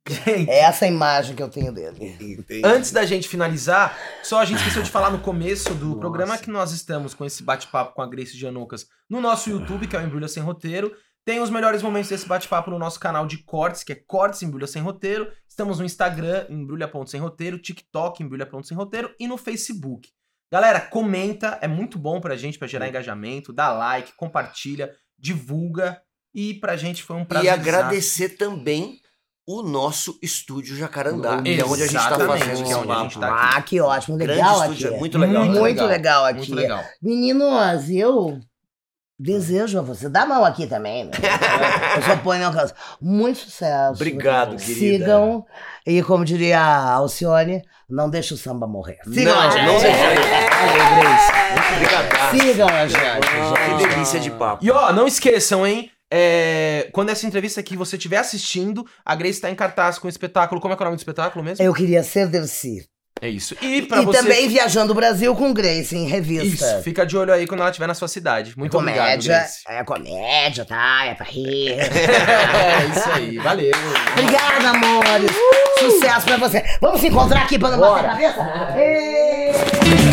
Gente, É essa a imagem que eu tenho dele. Entendi. Antes da gente finalizar, só a gente esqueceu de falar no começo do Nossa. programa que nós estamos com esse bate-papo com a Grace Janucas no nosso YouTube, que é o Embrulha Sem Roteiro. Tem os melhores momentos desse bate-papo no nosso canal de cortes, que é Cortes Embrulha Sem Roteiro. Estamos no Instagram, embrulha.sem roteiro, TikTok, embrulha.sem roteiro e no Facebook. Galera, comenta, é muito bom pra gente, pra gerar engajamento, dá like, compartilha, divulga. E pra gente foi um prazer. E agradecer também o nosso estúdio Jacarandá, que é onde a gente tá Exatamente, fazendo que é onde a gente tá aqui. Ah, que ótimo. Grande Legal aqui. estúdio, é muito legal. Muito, Muito legal. aqui. Muito legal. Meninos, eu desejo a você. Dá a mão aqui também. Né? eu só ponho na casa. Muito sucesso. Obrigado, querida. Sigam. E como diria a Alcione, não deixe o samba morrer. Sigam Não, a gente. não deixe. Obrigado. Sigam a gente. Que delícia de papo. E ó, não esqueçam, hein? É, quando essa entrevista aqui você estiver assistindo, a Grace tá em cartaz com o espetáculo. Como é que é o nome do espetáculo mesmo? Eu queria ser Dercy. É isso. E pra E você. também viajando o Brasil com Grace em revista. Isso, fica de olho aí quando ela estiver na sua cidade. Muito obrigado, comédia, Grace. é comédia, tá? É pra rir. é isso aí, valeu. Obrigada, amores. Sucesso pra você. Vamos se encontrar aqui pra não bater a cabeça?